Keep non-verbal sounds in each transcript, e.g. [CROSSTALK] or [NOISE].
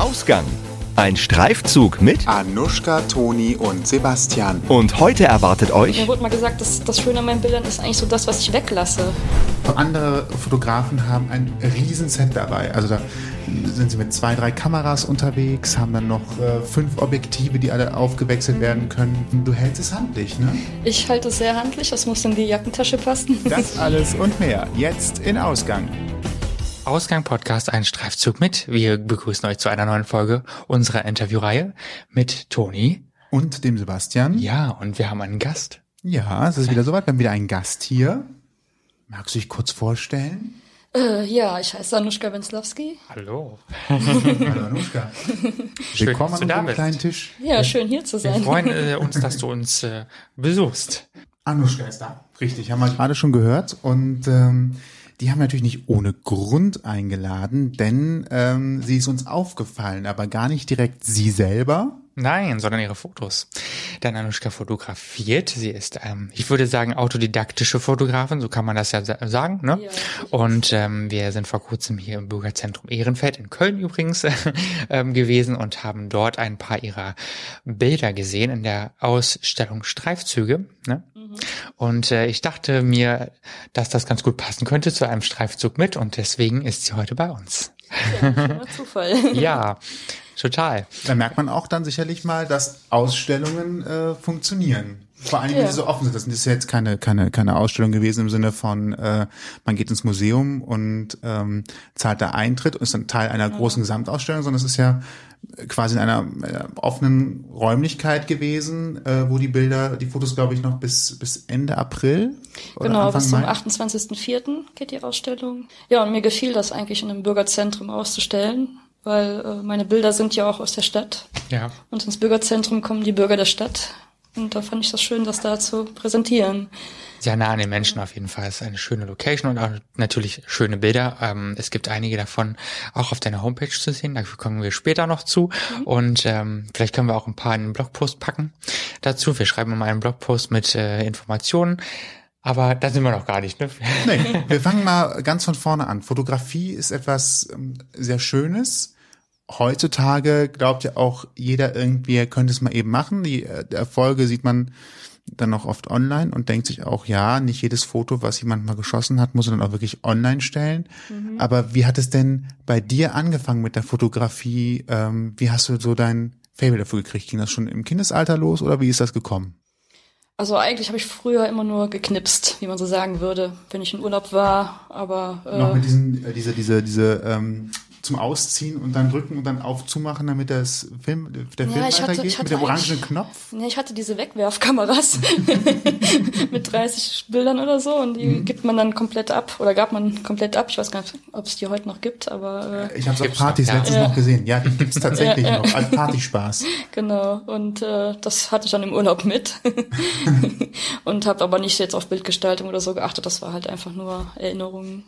Ausgang. Ein Streifzug mit Anushka, Toni und Sebastian. und heute erwartet euch Mir wurde mal gesagt, dass das Schöne an meinen Bildern ist eigentlich so das, was ich weglasse. Andere Fotografen haben ein Riesenset dabei. Also da sind sie mit zwei, drei Kameras unterwegs, haben dann noch äh, fünf Objektive, die alle aufgewechselt werden können. Du hältst es handlich, ne? Ich halte es sehr handlich, das muss in die Jackentasche passen. Das [LAUGHS] alles und mehr jetzt in Ausgang. Ausgang Podcast ein Streifzug mit. Wir begrüßen euch zu einer neuen Folge unserer Interviewreihe mit Toni. Und dem Sebastian. Ja, und wir haben einen Gast. Ja, es ist wieder soweit. Wir haben wieder einen Gast hier. Magst du dich kurz vorstellen? Äh, ja, ich heiße Anushka Wenslowski. Hallo. Hallo Anushka. [LAUGHS] Willkommen dass an du da unserem bist. kleinen Tisch. Ja, schön hier zu Wir sein. freuen äh, [LAUGHS] uns, dass du uns äh, besuchst. Anushka ist da. Richtig, haben wir gerade schon gehört. Und ähm, die haben natürlich nicht ohne Grund eingeladen, denn ähm, sie ist uns aufgefallen, aber gar nicht direkt sie selber. Nein, sondern ihre Fotos. Denn Anushka fotografiert. Sie ist, ähm, ich würde sagen, autodidaktische Fotografin, so kann man das ja sa- sagen. Ne? Ja. Und ähm, wir sind vor kurzem hier im Bürgerzentrum Ehrenfeld in Köln übrigens [LAUGHS] ähm, gewesen und haben dort ein paar ihrer Bilder gesehen in der Ausstellung Streifzüge. Ne? Und äh, ich dachte mir, dass das ganz gut passen könnte zu einem Streifzug mit und deswegen ist sie heute bei uns. Ja, [LAUGHS] schöner Zufall. Ja, total. Da merkt man auch dann sicherlich mal, dass Ausstellungen äh, funktionieren. Vor allem, wenn Ja. sie so offen sind. Das ist jetzt keine, keine, keine Ausstellung gewesen im Sinne von, äh, man geht ins Museum und ähm, zahlt da Eintritt und ist dann Teil einer großen Gesamtausstellung, sondern es ist ja quasi in einer äh, offenen Räumlichkeit gewesen, äh, wo die Bilder, die Fotos, glaube ich, noch bis, bis Ende April oder Genau, Anfang bis zum Mai. 28.04. geht die Ausstellung. Ja, und mir gefiel das eigentlich in einem Bürgerzentrum auszustellen, weil äh, meine Bilder sind ja auch aus der Stadt. Ja. Und ins Bürgerzentrum kommen die Bürger der Stadt. Und da fand ich das schön, das da zu präsentieren. Sehr nah an den Menschen auf jeden Fall. Es ist eine schöne Location und auch natürlich schöne Bilder. Ähm, es gibt einige davon auch auf deiner Homepage zu sehen. Da kommen wir später noch zu. Und ähm, vielleicht können wir auch ein paar in den Blogpost packen dazu. Wir schreiben mal einen Blogpost mit äh, Informationen. Aber da sind wir noch gar nicht. Ne? Nee, wir fangen mal ganz von vorne an. Fotografie ist etwas ähm, sehr Schönes. Heutzutage glaubt ja auch jeder irgendwie, er könnte es mal eben machen. Die äh, Erfolge sieht man dann noch oft online und denkt sich auch, ja, nicht jedes Foto, was jemand mal geschossen hat, muss er dann auch wirklich online stellen. Aber wie hat es denn bei dir angefangen mit der Fotografie? Ähm, wie hast du so dein Fable dafür gekriegt? Ging das schon im Kindesalter los oder wie ist das gekommen? Also eigentlich habe ich früher immer nur geknipst, wie man so sagen würde, wenn ich in Urlaub war. Aber noch äh, mit diesen, äh, diese, diese, diese, ähm, zum Ausziehen und dann drücken und dann aufzumachen, damit das Film, der Film Ja, ich hatte- weitergeht, ich hatte mit dem orangenen Knopf. nee, ich hatte diese Wegwerfkameras [LAUGHS] mit 30 Bildern oder so und die Mhm. gibt man dann komplett ab oder gab man komplett ab. Ich weiß gar nicht, ob es die heute noch gibt, aber äh, Ich habe es auf noch, Partys ja. letztens Ja. noch gesehen. Ja, die gibt's tatsächlich Ja, ja. noch als Partyspaß. [LAUGHS] genau. Und äh, das hatte ich dann im Urlaub mit [LAUGHS] und habe aber nicht jetzt auf Bildgestaltung oder so geachtet. Das war halt einfach nur Erinnerungen.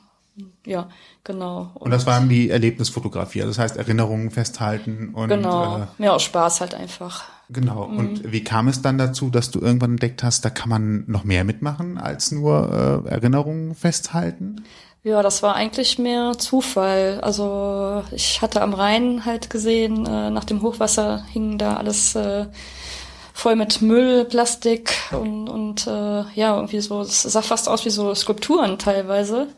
Ja, genau. Und das waren die Erlebnisfotografie, also das heißt Erinnerungen festhalten und genau. äh, Mehr aus Spaß halt einfach. genau. Mhm. Und wie kam es dann dazu, dass du irgendwann entdeckt hast, da kann man noch mehr mitmachen als nur äh, Erinnerungen festhalten? Ja, das war eigentlich mehr Zufall. Also ich hatte am Rhein halt gesehen, äh, nach dem Hochwasser hing da alles äh, voll mit Müll, Plastik und, und äh, ja, irgendwie so, es sah fast aus wie so Skulpturen teilweise.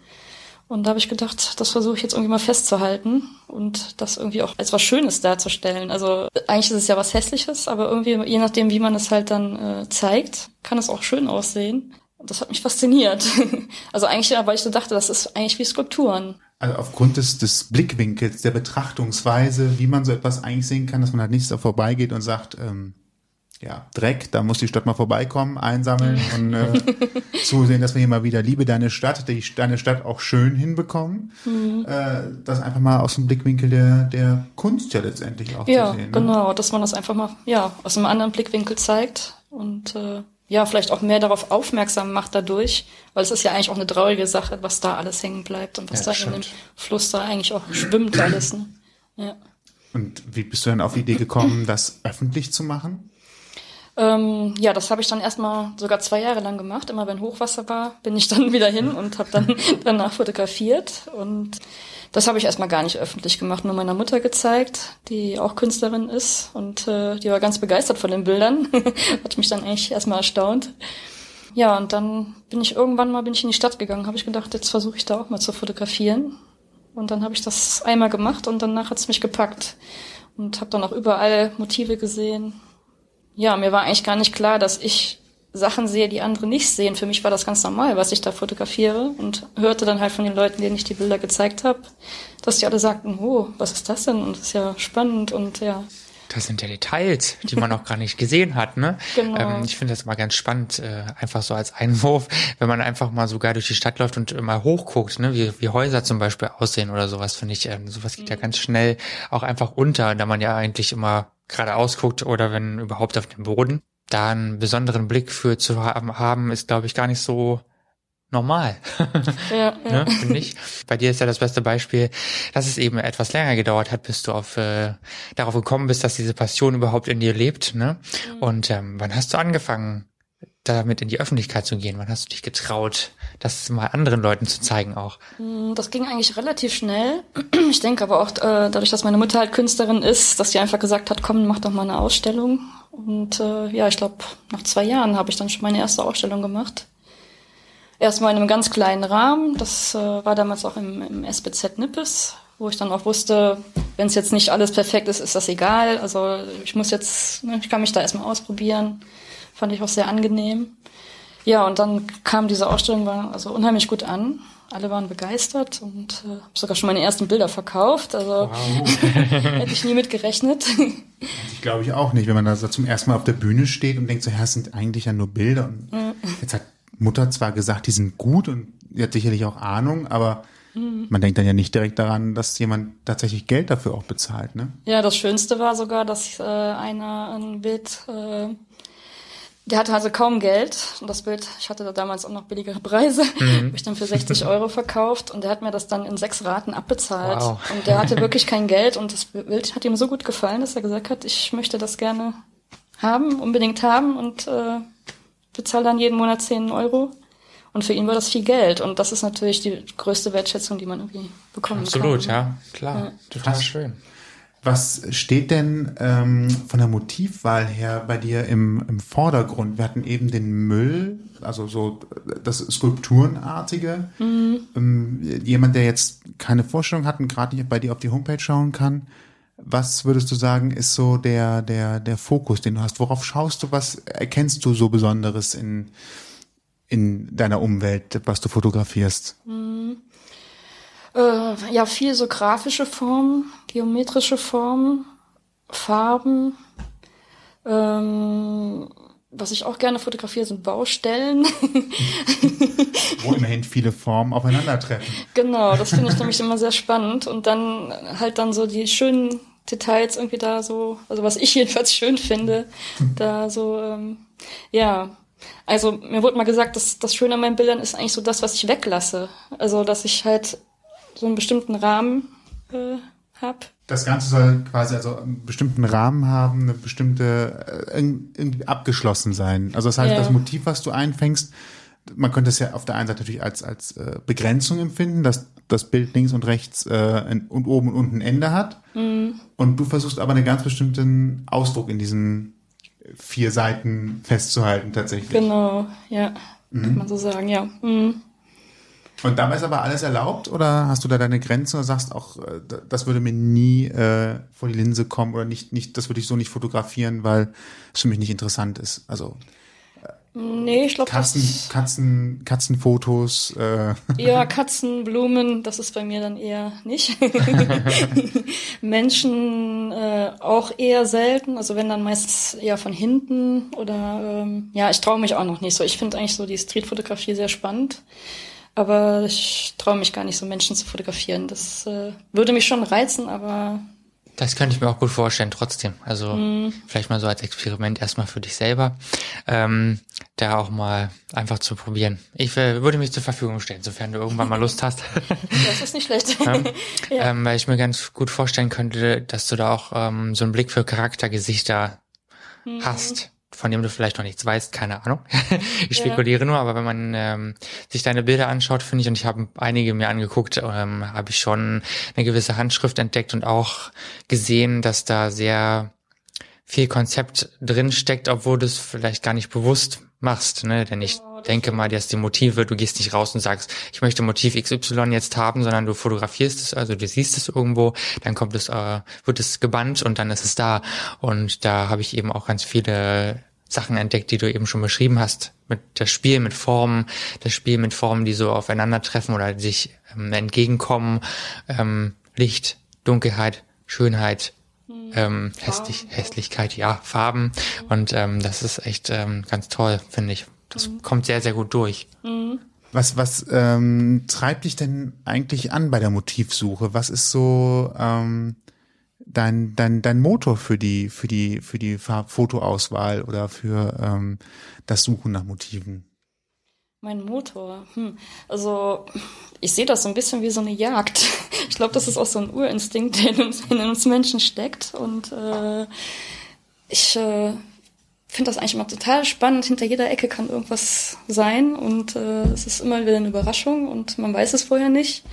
Und da habe ich gedacht, das versuche ich jetzt irgendwie mal festzuhalten und das irgendwie auch als was Schönes darzustellen. Also eigentlich ist es ja was Hässliches, aber irgendwie, je nachdem, wie man es halt dann äh, zeigt, kann es auch schön aussehen. Und das hat mich fasziniert. [LAUGHS] Also eigentlich, weil ich so dachte, das ist eigentlich wie Skulpturen. Also aufgrund des, des Blickwinkels, der Betrachtungsweise, wie man so etwas eigentlich sehen kann, dass man halt nicht da vorbeigeht und sagt, ähm, ja, Dreck, da muss die Stadt mal vorbeikommen, einsammeln und äh, [LAUGHS] zusehen, dass wir hier mal wieder Liebe deine Stadt, die, deine Stadt auch schön hinbekommen. Mhm. Äh, das einfach mal aus dem Blickwinkel der, der Kunst ja letztendlich auch Ja, zu sehen. Ne? genau, dass man das einfach mal, ja, aus einem anderen Blickwinkel zeigt und äh, ja, vielleicht auch mehr darauf aufmerksam macht dadurch, weil es ist ja eigentlich auch eine traurige Sache, was da alles hängen bleibt und was Ja, da das in dem stimmt. Fluss da eigentlich auch schwimmt alles. Ne? Ja. Und wie bist du dann auf die Idee gekommen, das öffentlich zu machen? Ähm, ja, das habe ich dann erstmal sogar zwei Jahre lang gemacht. Immer wenn Hochwasser war, bin ich [LAUGHS] dann wieder hin und habe dann [LAUGHS] danach fotografiert. Und Das habe ich erstmal gar nicht öffentlich gemacht, nur meiner Mutter gezeigt, die auch Künstlerin ist und äh, die war ganz begeistert von den Bildern. [LAUGHS] Hat mich dann eigentlich erstmal erstaunt. Ja, und dann bin ich irgendwann mal bin ich in die Stadt gegangen, habe ich gedacht, jetzt versuche ich da auch mal zu fotografieren. Und dann habe ich das einmal gemacht und danach hat's mich gepackt und habe dann auch überall Motive gesehen. Ja, mir war eigentlich gar nicht klar, dass ich Sachen sehe, die andere nicht sehen. Für mich war das ganz normal, was ich da fotografiere und hörte dann halt von den Leuten, denen ich die Bilder gezeigt habe, dass die alle sagten, oh, was ist das denn? Und das ist ja spannend und ja. Das sind ja Details, die man auch gar nicht gesehen hat, ne? Genau. Ähm, ich finde das mal ganz spannend, äh, einfach so als Einwurf, wenn man einfach mal sogar durch die Stadt läuft und mal hochguckt, ne, wie, wie Häuser zum Beispiel aussehen oder sowas, finde ich, ähm, sowas geht ja ganz schnell auch einfach unter, da man ja eigentlich immer geradeaus guckt oder wenn überhaupt auf dem Boden da einen besonderen Blick für zu haben, haben ist, glaube ich, gar nicht so normal. [LAUGHS] Ja, ja. ne, finde ich. Bei dir ist ja das beste Beispiel, dass es eben etwas länger gedauert hat, bis du auf äh, darauf gekommen bist, dass diese Passion überhaupt in dir lebt. Ne? Mhm. Und ähm, wann hast du angefangen, damit in die Öffentlichkeit zu gehen? Wann hast du dich getraut, das mal anderen Leuten zu zeigen auch? Mm, Das ging eigentlich relativ schnell. [CLEARS THROAT] Ich denke aber auch äh, dadurch, dass meine Mutter halt Künstlerin ist, dass sie einfach gesagt hat, komm, mach doch mal eine Ausstellung. Und äh, ja, ich glaube, nach zwei Jahren habe ich dann schon meine erste Ausstellung gemacht. Erstmal in einem ganz kleinen Rahmen. Das äh, war damals auch im, im SBZ Nippes, wo ich dann auch wusste, wenn es jetzt nicht alles perfekt ist, ist das egal. Also ich muss jetzt, ne, ich kann mich da erstmal ausprobieren. Fand ich auch sehr angenehm. Ja, und dann kam diese Ausstellung war also unheimlich gut an. Alle waren begeistert und äh, habe sogar schon meine ersten Bilder verkauft. Also [LAUGHS] hätte ich nie mit gerechnet. Ich glaube ich auch nicht, wenn man da so zum ersten Mal auf der Bühne steht und denkt so, ja, es sind eigentlich ja nur Bilder. Und jetzt hat Mutter zwar gesagt, die sind gut und die hat sicherlich auch Ahnung, aber man denkt dann ja nicht direkt daran, dass jemand tatsächlich Geld dafür auch bezahlt, ne? Ja, das Schönste war sogar, dass äh, einer ein Bild, äh, der hatte also kaum Geld und das Bild, ich hatte da damals auch noch billigere Preise, [LAUGHS] habe ich dann für 60 Euro verkauft und der hat mir das dann in sechs Raten abbezahlt Wow. und der hatte wirklich kein Geld und das Bild hat ihm so gut gefallen, dass er gesagt hat, ich möchte das gerne haben, unbedingt haben und äh, bezahle dann jeden Monat 10 Euro. Und für ihn war das viel Geld. Und das ist natürlich die größte Wertschätzung, die man irgendwie bekommen Absolut, kann. ja, klar, total Krass. schön. Was steht denn ähm, von der Motivwahl her bei dir im, im Vordergrund? Wir hatten eben den Müll, also so das Skulpturenartige. Ähm, jemand, der jetzt keine Vorstellung hat und gerade nicht bei dir auf die Homepage schauen kann, was würdest du sagen, ist so der, der, der Fokus, den du hast? Worauf schaust du? Was erkennst du so Besonderes in, in deiner Umwelt, was du fotografierst? Äh, ja, viel so grafische Formen, geometrische Formen, Farben. Ähm, was ich auch gerne fotografiere, sind Baustellen. [LAUGHS] Wo immerhin viele Formen aufeinandertreffen. genau, das finde ich nämlich immer sehr spannend. Und dann halt dann so die schönen Details irgendwie da so, also was ich jedenfalls schön finde, da so, ähm, ja. Also mir wurde mal gesagt, dass das Schöne an meinen Bildern ist eigentlich so das, was ich weglasse. Also dass ich halt so einen bestimmten Rahmen äh, hab. Das Ganze soll quasi also einen bestimmten Rahmen haben, eine bestimmte äh, irg- irgendwie abgeschlossen sein. Also das heißt, Ja. das Motiv, was du einfängst, man könnte es ja auf der einen Seite natürlich als als äh, Begrenzung empfinden, dass das Bild links und rechts äh, und oben und unten ein Ende hat. Mhm. Und du versuchst aber einen ganz bestimmten Ausdruck in diesen vier Seiten festzuhalten tatsächlich. Genau, ja. Kann man so sagen, ja. Mhm. Und ist aber alles erlaubt oder hast du da deine Grenzen oder sagst auch, äh, das würde mir nie äh, vor die Linse kommen oder nicht, nicht, das würde ich so nicht fotografieren, weil es für mich nicht interessant ist. Also Nee, ich glaube, Katzen. Katzen, Katzenfotos, äh, Ja, [LAUGHS] Katzen, Blumen, das ist bei mir dann eher nicht. [LAUGHS] Menschen äh, auch eher selten, also wenn dann meistens eher von hinten oder ähm, ja, ich traue mich auch noch nicht so. Ich finde eigentlich so die Streetfotografie sehr spannend, aber ich traue mich gar nicht so Menschen zu fotografieren. Das äh, würde mich schon reizen, aber Das könnte ich mir auch gut vorstellen, trotzdem. Also Mhm. vielleicht mal so als Experiment erstmal für dich selber, ähm, da auch mal einfach zu probieren. Ich äh, würde mich zur Verfügung stellen, sofern du irgendwann mal Lust hast. [LAUGHS] das ist nicht schlecht. [LAUGHS] Ja. ähm, weil ich mir ganz gut vorstellen könnte, dass du da auch ähm, so einen Blick für Charaktergesichter Mhm. hast. Von dem du vielleicht noch nichts weißt, keine Ahnung. [LAUGHS] ich Ja. spekuliere nur, aber wenn man ähm, sich deine Bilder anschaut, finde ich, und ich habe einige mir angeguckt, ähm, habe ich schon eine gewisse Handschrift entdeckt und auch gesehen, dass da sehr viel Konzept drin steckt, obwohl du es vielleicht gar nicht bewusst machst, ne? Denn ich denke mal, dass die Motive, du gehst nicht raus und sagst, ich möchte Motiv XY jetzt haben, sondern du fotografierst es, also du siehst es irgendwo, dann kommt es, äh, wird es gebannt und dann ist es da. Und da habe ich eben auch ganz viele Sachen entdeckt, die du eben schon beschrieben hast. Mit das Spiel mit Formen, das Spiel mit Formen, die so aufeinandertreffen oder sich ähm, entgegenkommen, ähm, Licht, Dunkelheit, Schönheit, ähm, Hässlich, Hässlichkeit, ja, Farben. Und ähm, das ist echt ähm, ganz toll, finde ich. Das kommt sehr, sehr gut durch. Was, was ähm, treibt dich denn eigentlich an bei der Motivsuche? Was ist so ähm, dein, dein, dein Motor für die, für die, für die Fotoauswahl oder für ähm, das Suchen nach Motiven? Mein Motor. Hm. Also ich sehe das so ein bisschen wie so eine Jagd. [LAUGHS] Ich glaube, das ist auch so ein Urinstinkt, der in uns, in uns Menschen steckt. Und äh, ich äh, finde das eigentlich immer total spannend. Hinter jeder Ecke kann irgendwas sein und äh, es ist immer wieder eine Überraschung und man weiß es vorher nicht.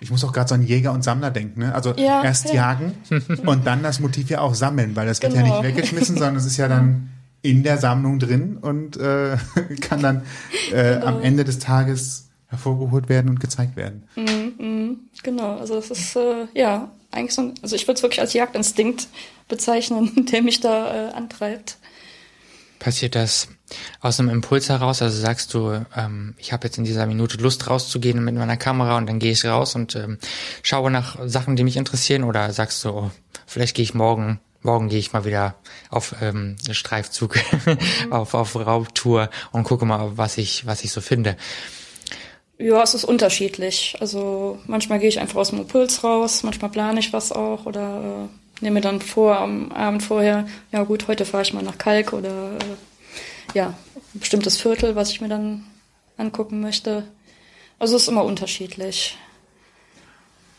Ich muss auch gerade so an Jäger und Sammler denken, ne? Also Ja, erst ja. jagen [LAUGHS] und dann das Motiv ja auch sammeln, weil das wird ja Genau. nicht weggeschmissen, sondern es ist ja dann in der Sammlung drin und äh, [LAUGHS] kann dann äh, Genau. am Ende des Tages hervorgeholt werden und gezeigt werden. Genau, also das ist äh, ja eigentlich so ein, also ich würde es wirklich als Jagdinstinkt bezeichnen, [LAUGHS] der mich da äh, antreibt. Passiert das aus einem Impuls heraus? Also sagst du, ähm, ich habe jetzt in dieser Minute Lust rauszugehen mit meiner Kamera und dann gehe ich raus und ähm, schaue nach Sachen, die mich interessieren? Oder sagst du, oh, vielleicht gehe ich morgen, morgen gehe ich mal wieder auf ähm, Streifzug, [LAUGHS] auf, auf Raubtour und gucke mal, was ich, was ich so finde. Ja, es ist unterschiedlich. Also manchmal gehe ich einfach aus dem Impuls raus, manchmal plane ich was auch oder äh, nehme mir dann vor am Abend vorher, ja gut, heute fahre ich mal nach Kalk oder äh, ja, ein bestimmtes Viertel, was ich mir dann angucken möchte. Also es ist immer unterschiedlich.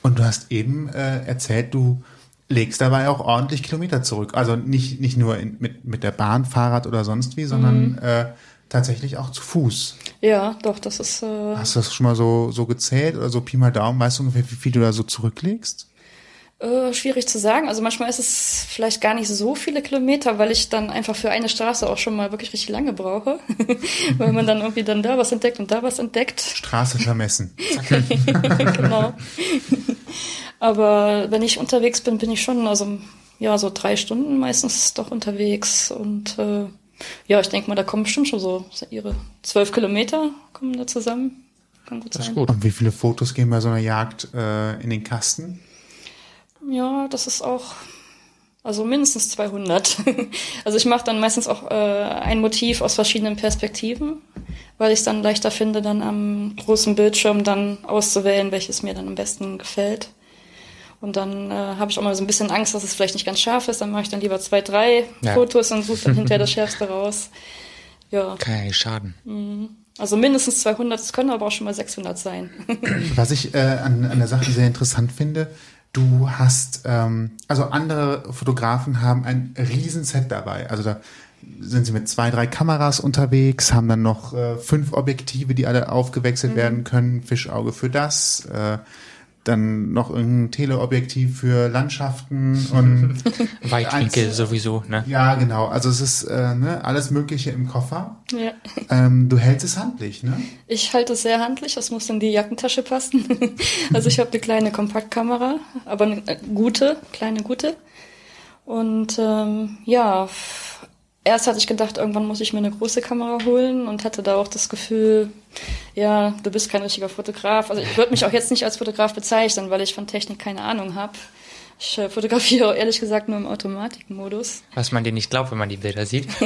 Und du hast eben äh, erzählt, du legst dabei auch ordentlich Kilometer zurück. Also nicht, nicht nur in, mit, mit der Bahn, Fahrrad oder sonst wie, sondern äh, tatsächlich auch zu Fuß. Ja, doch, das ist äh, Hast du das schon mal so, so gezählt oder so Pi mal Daumen? Weißt du ungefähr, wie viel du da so zurücklegst? Äh, schwierig zu sagen. Also manchmal ist es vielleicht gar nicht so viele Kilometer, weil ich dann einfach für eine Straße auch schon mal wirklich richtig lange brauche. [LAUGHS] weil man dann irgendwie dann da was entdeckt und da was entdeckt. Straße vermessen. [LAUGHS] genau. Aber wenn ich unterwegs bin, bin ich schon, also ja, so drei Stunden meistens doch unterwegs. Und äh, ja, ich denke mal, da kommen bestimmt schon so ihre zwölf Kilometer kommen da zusammen. Kann gut Das ist sein. gut. Und wie viele Fotos gehen bei so einer Jagd äh, in den Kasten? Ja, das ist auch, also mindestens 200. [LAUGHS] also ich mache dann meistens auch äh, ein Motiv aus verschiedenen Perspektiven, weil ich es dann leichter finde, dann am großen Bildschirm dann auszuwählen, welches mir dann am besten gefällt. Und dann äh, habe ich auch mal so ein bisschen Angst, dass es vielleicht nicht ganz scharf ist. Dann mache ich dann lieber zwei, drei Ja. Fotos und suche dann [LAUGHS] hinterher das Schärfste raus. Ja, Kann ja nicht schaden. also mindestens 200, es können aber auch schon mal 600 sein. Was ich äh, an, an der Sache sehr interessant finde, du hast, ähm, also andere Fotografen haben ein Riesenset dabei. Also da sind sie mit zwei, drei Kameras unterwegs, haben dann noch äh, fünf Objektive, die alle aufgewechselt werden können. Fischauge für das, äh, dann noch irgendein Teleobjektiv für Landschaften und [LAUGHS] Weitwinkel Eins- sowieso, ne? ja, genau. Also es ist äh, ne, alles Mögliche im Koffer. ja. Ähm, du hältst es handlich, ne? Ich halte es sehr handlich, das muss in die Jackentasche passen. [LAUGHS] also ich habe eine kleine Kompaktkamera, aber eine äh, gute, kleine gute. Und ähm, ja, erst hatte ich gedacht, irgendwann muss ich mir eine große Kamera holen und hatte da auch das Gefühl, ja, du bist kein richtiger Fotograf. Also ich würde mich auch jetzt nicht als Fotograf bezeichnen, weil ich von Technik keine Ahnung habe. Ich äh, fotografiere ehrlich gesagt nur im Automatikmodus. Was man dir nicht glaubt, wenn man die Bilder sieht. [LAUGHS]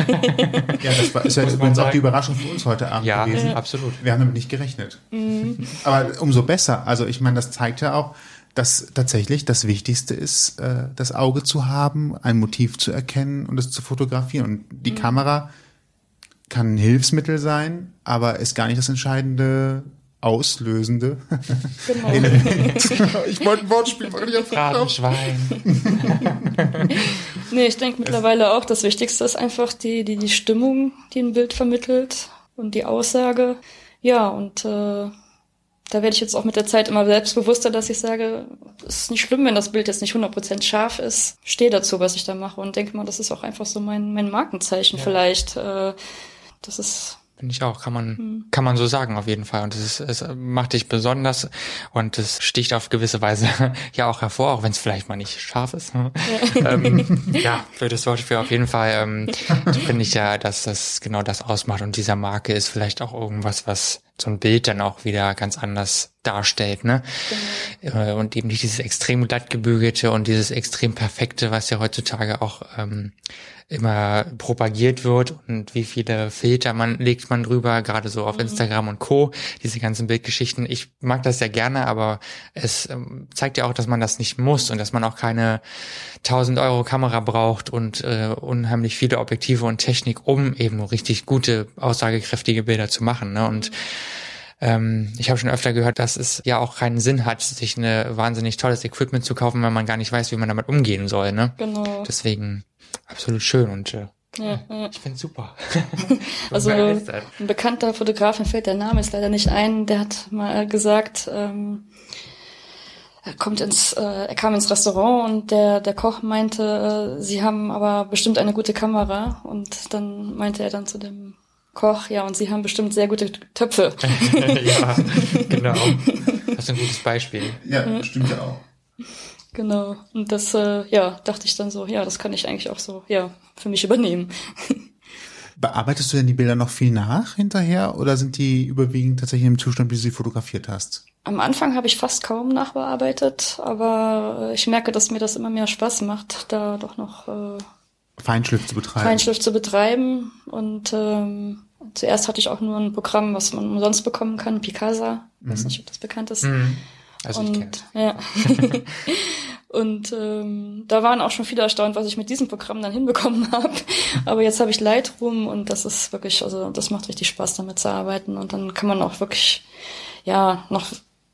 Ja, das war, ist ja übrigens auch die Überraschung für uns heute Abend ja, gewesen. absolut. Wir haben damit nicht gerechnet. Aber umso besser. Also ich meine, das zeigt ja auch, dass tatsächlich das Wichtigste ist, äh, das Auge zu haben, ein Motiv zu erkennen und es zu fotografieren. Und die Kamera kann ein Hilfsmittel sein, aber ist gar nicht das entscheidende auslösende Genau. [LAUGHS] Element. [LAUGHS] ich wollte ein Wortspiel machen, ich verkauft. Rabenschwein. [LAUGHS] Nee, ich denke mittlerweile auch, das Wichtigste ist einfach die, die, die Stimmung, die ein Bild vermittelt und die Aussage. Ja, und äh, da werde ich jetzt auch mit der Zeit immer selbstbewusster, dass ich sage, es ist nicht schlimm, wenn das Bild jetzt nicht 100% scharf ist. Stehe dazu, was ich da mache und denke mal, das ist auch einfach so mein, mein Markenzeichen ja. vielleicht. Äh, das ist Finde ich auch, kann man, mhm. kann man so sagen auf jeden Fall. Und es, ist, es macht dich besonders und es sticht auf gewisse Weise [LAUGHS] ja auch hervor, auch wenn es vielleicht mal nicht scharf ist. Ja, [LAUGHS] ähm, [LAUGHS] ja für das Wort für auf jeden Fall ähm, finde ich ja, dass das genau das ausmacht. Und dieser Marke ist vielleicht auch irgendwas, was so ein Bild dann auch wieder ganz anders darstellt, ne? Genau. Und eben nicht dieses extrem glatt gebügelte und dieses extrem perfekte, was ja heutzutage auch ähm, immer propagiert wird und wie viele Filter man legt man drüber, gerade so auf mhm. Instagram und Co. Diese ganzen Bildgeschichten. Ich mag das sehr gerne, aber es ähm, zeigt ja auch, dass man das nicht muss und dass man auch keine 1000 Euro Kamera braucht und äh, unheimlich viele Objektive und Technik, um eben richtig gute, aussagekräftige Bilder zu machen. Ne? Und ähm, ich habe schon öfter gehört, dass es ja auch keinen Sinn hat, sich eine wahnsinnig tolles Equipment zu kaufen, wenn man gar nicht weiß, wie man damit umgehen soll. Ne? Genau. Deswegen absolut schön und äh, ja, ja. Ich finde super. [LAUGHS] also ein bekannter Fotograf, mir fällt der Name ist leider nicht ein, der hat mal gesagt, ähm, er kommt ins, äh, er kam ins Restaurant und der der Koch meinte, äh, sie haben aber bestimmt eine gute Kamera und dann meinte er dann zu dem Koch, ja und sie haben bestimmt sehr gute Töpfe. [LAUGHS] ja, genau. [LAUGHS] Das ist ein gutes Beispiel. Ja, stimmt ja auch. Genau. Und das, äh, ja, dachte ich dann so, ja, das kann ich eigentlich auch so, ja, für mich übernehmen. [LAUGHS] Bearbeitest du denn die Bilder noch viel nach hinterher oder sind die überwiegend tatsächlich im Zustand, wie du sie fotografiert hast? Am Anfang habe ich fast kaum nachbearbeitet, aber äh, ich merke, dass mir das immer mehr Spaß macht, da doch noch äh, Feinschliff zu betreiben. Feinschliff zu betreiben. Und ähm, zuerst hatte ich auch nur ein Programm, was man umsonst bekommen kann, Picasa. Mhm. Weiß nicht, ob das bekannt ist. Mhm. Also und, ich ja. [LAUGHS] und ähm, da waren auch schon viele erstaunt, was ich mit diesem Programm dann hinbekommen [LAUGHS] habe. Aber jetzt habe ich Lightroom und das ist wirklich, also das macht richtig Spaß, damit zu arbeiten. Und dann kann man auch wirklich, ja, noch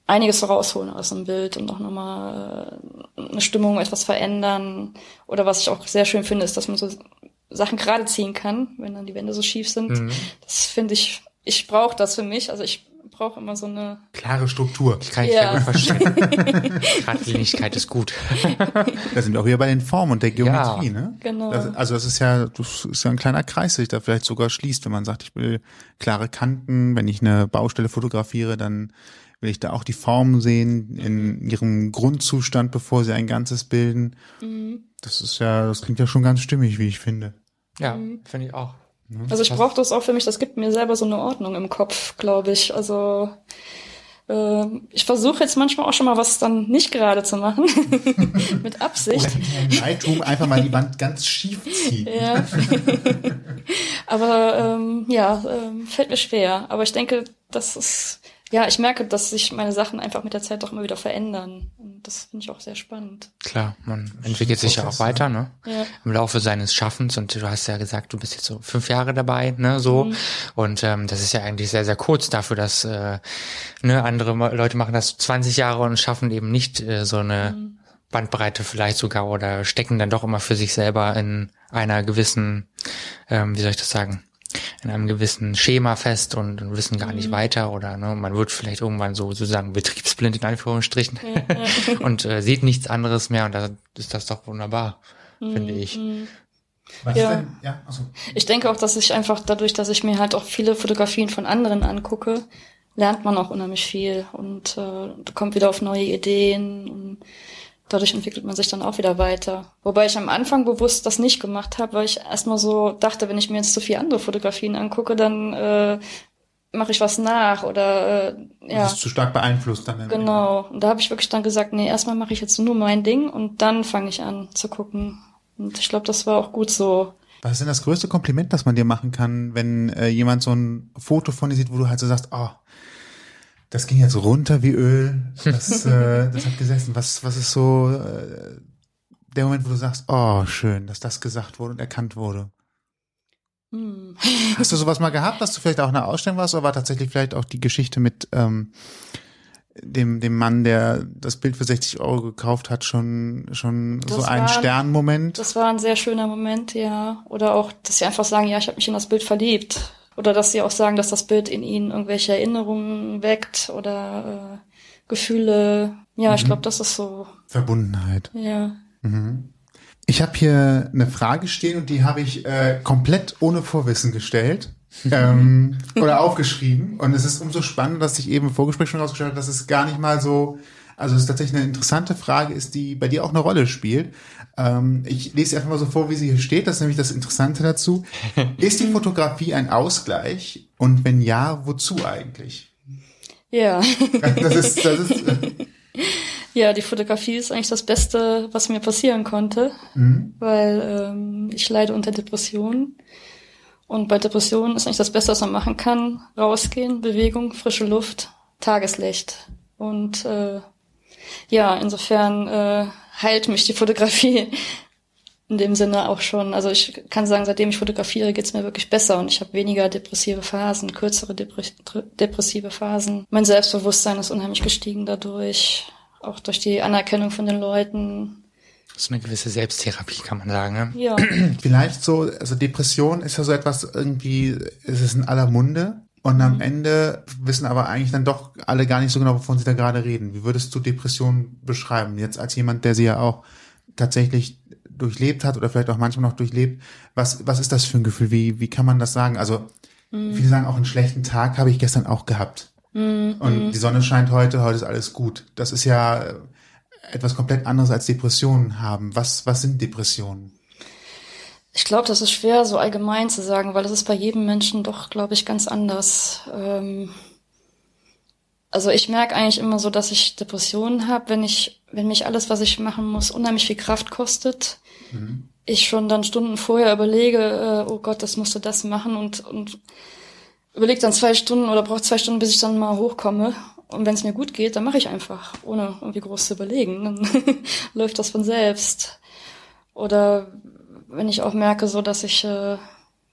einiges rausholen aus dem Bild und auch nochmal äh, eine Stimmung etwas verändern. Oder was ich auch sehr schön finde, ist, dass man so Sachen gerade ziehen kann, wenn dann die Wände so schief sind. Mhm. Das finde ich, ich brauche das für mich. Also ich brauche immer so eine klare Struktur. Ich kann ich ja. verstehen. [LAUGHS] Geradlinigkeit ist gut. [LAUGHS] da sind wir auch wieder bei den Formen und der Geometrie, ja. ne? Genau. Das, also das ist ja, das ist ja ein kleiner Kreis, der sich da vielleicht sogar schließt, wenn man sagt, ich will klare Kanten, wenn ich eine Baustelle fotografiere, dann will ich da auch die Formen sehen in ihrem Grundzustand, bevor sie ein Ganzes bilden. Mhm. Das ist ja, das klingt ja schon ganz stimmig, wie ich finde. Ja, mhm. finde ich auch. Ne? Also ich brauche das auch für mich, das gibt mir selber so eine Ordnung im Kopf, glaube ich. Also äh, ich versuche jetzt manchmal auch schon mal was dann nicht gerade zu machen, [LAUGHS] mit Absicht. Oder einfach mal die Wand ganz schief ziehen. Ja. [LAUGHS] Aber ähm, ja, ähm, fällt mir schwer. Aber ich denke, das ist ja, ich merke, dass sich meine Sachen einfach mit der Zeit doch immer wieder verändern. Und das finde ich auch sehr spannend. Klar, man entwickelt sich ja auch weiter, ne? Ja. Im Laufe seines Schaffens. Und du hast ja gesagt, du bist jetzt so fünf Jahre dabei, ne, so. Mhm. Und ähm, das ist ja eigentlich sehr, sehr kurz dafür, dass äh, ne, andere Leute machen das 20 Jahre und schaffen eben nicht äh, so eine mhm. Bandbreite vielleicht sogar oder stecken dann doch immer für sich selber in einer gewissen, ähm, wie soll ich das sagen, in einem gewissen Schema fest und, und wissen gar nicht mhm. weiter oder ne, man wird vielleicht irgendwann so sozusagen betriebsblind in Anführungsstrichen ja, [LAUGHS] und äh, sieht nichts anderes mehr und da ist das doch wunderbar, mhm. finde ich. Was ja. Denn? ja also. Ich denke auch, dass ich einfach dadurch, dass ich mir halt auch viele Fotografien von anderen angucke, lernt man auch unheimlich viel und äh, kommt wieder auf neue Ideen und dadurch entwickelt man sich dann auch wieder weiter. Wobei ich am Anfang bewusst das nicht gemacht habe, weil ich erstmal so dachte, wenn ich mir jetzt zu viele andere Fotografien angucke, dann äh, mache ich was nach oder äh, ja. Das ist zu stark beeinflusst dann. Genau. Und da habe ich wirklich dann gesagt, nee, erstmal mache ich jetzt nur mein Ding und dann fange ich an zu gucken. Und ich glaube, das war auch gut so. Was ist denn das größte Kompliment, das man dir machen kann, wenn äh, jemand so ein Foto von dir sieht, wo du halt so sagst, oh, das ging jetzt runter wie Öl. Das, äh, das hat gesessen. Was, was ist so äh, der Moment, wo du sagst, oh, schön, dass das gesagt wurde und erkannt wurde? Hm. Hast du sowas mal gehabt, dass du vielleicht auch in einer Ausstellung warst, oder war tatsächlich vielleicht auch die Geschichte mit ähm, dem, dem Mann, der das Bild für 60 Euro gekauft hat, schon, schon so Das ein war- Sternmoment? Das war ein sehr schöner Moment, ja. Oder auch, dass sie einfach sagen, ja, ich habe mich in das Bild verliebt. Oder dass sie auch sagen, dass das Bild in ihnen irgendwelche Erinnerungen weckt oder äh, Gefühle. Ja, ich glaube, das ist so, Verbundenheit. ja. Ich habe hier eine Frage stehen und die habe ich äh, komplett ohne Vorwissen gestellt [LAUGHS] ähm, oder aufgeschrieben. Und es ist umso spannender, dass ich eben im Vorgespräch schon rausgestellt habe, dass es gar nicht mal so, also es ist tatsächlich eine interessante Frage ist, die bei dir auch eine Rolle spielt. Ähm, ich lese sie einfach mal so vor, wie sie hier steht. Das ist nämlich das Interessante dazu. [LAUGHS] Ist die Fotografie ein Ausgleich? Und wenn ja, wozu eigentlich? Ja. Das ist, das ist, äh, [LAUGHS] Ja, die Fotografie ist eigentlich das Beste, was mir passieren konnte, weil ähm, ich leide unter Depressionen. Und bei Depressionen ist eigentlich das Beste, was man machen kann, rausgehen, Bewegung, frische Luft, Tageslicht. Und äh, ja, insofern äh, heilt mich die Fotografie [LAUGHS] in dem Sinne auch schon. Also ich kann sagen, seitdem ich fotografiere, geht's mir wirklich besser und ich habe weniger depressive Phasen, kürzere Depre- depressive Phasen. Mein Selbstbewusstsein ist unheimlich gestiegen dadurch, auch durch die Anerkennung von den Leuten. So eine gewisse Selbsttherapie kann man sagen. Ne? Ja, [CLEARS THROAT] vielleicht so, also Depression ist ja so etwas irgendwie, es ist in aller Munde. Und am Ende wissen aber eigentlich dann doch alle gar nicht so genau, wovon sie da gerade reden. Wie würdest du Depression beschreiben? Jetzt als jemand, der sie ja auch tatsächlich durchlebt hat oder vielleicht auch manchmal noch durchlebt. Was, was ist das für ein Gefühl? Wie, wie kann man das sagen? Also, viele sagen auch einen schlechten Tag habe ich gestern auch gehabt. Und die Sonne scheint heute, heute ist alles gut. Das ist ja äh, etwas komplett anderes als Depressionen haben. Was, was sind Depressionen? Ich glaube, das ist schwer so allgemein zu sagen, weil es ist bei jedem Menschen doch, glaube ich, ganz anders. Ähm, also ich merke eigentlich immer so, dass ich Depressionen habe, wenn ich, wenn mich alles, was ich machen muss, unheimlich viel Kraft kostet. Ich schon dann Stunden vorher überlege, äh, oh Gott, das musst du das machen und, und überlege dann zwei Stunden oder brauche zwei Stunden, bis ich dann mal hochkomme. Und wenn es mir gut geht, dann mache ich einfach, ohne irgendwie groß zu überlegen. Dann [LAUGHS] läuft das von selbst. Oder wenn ich auch merke, so dass ich äh,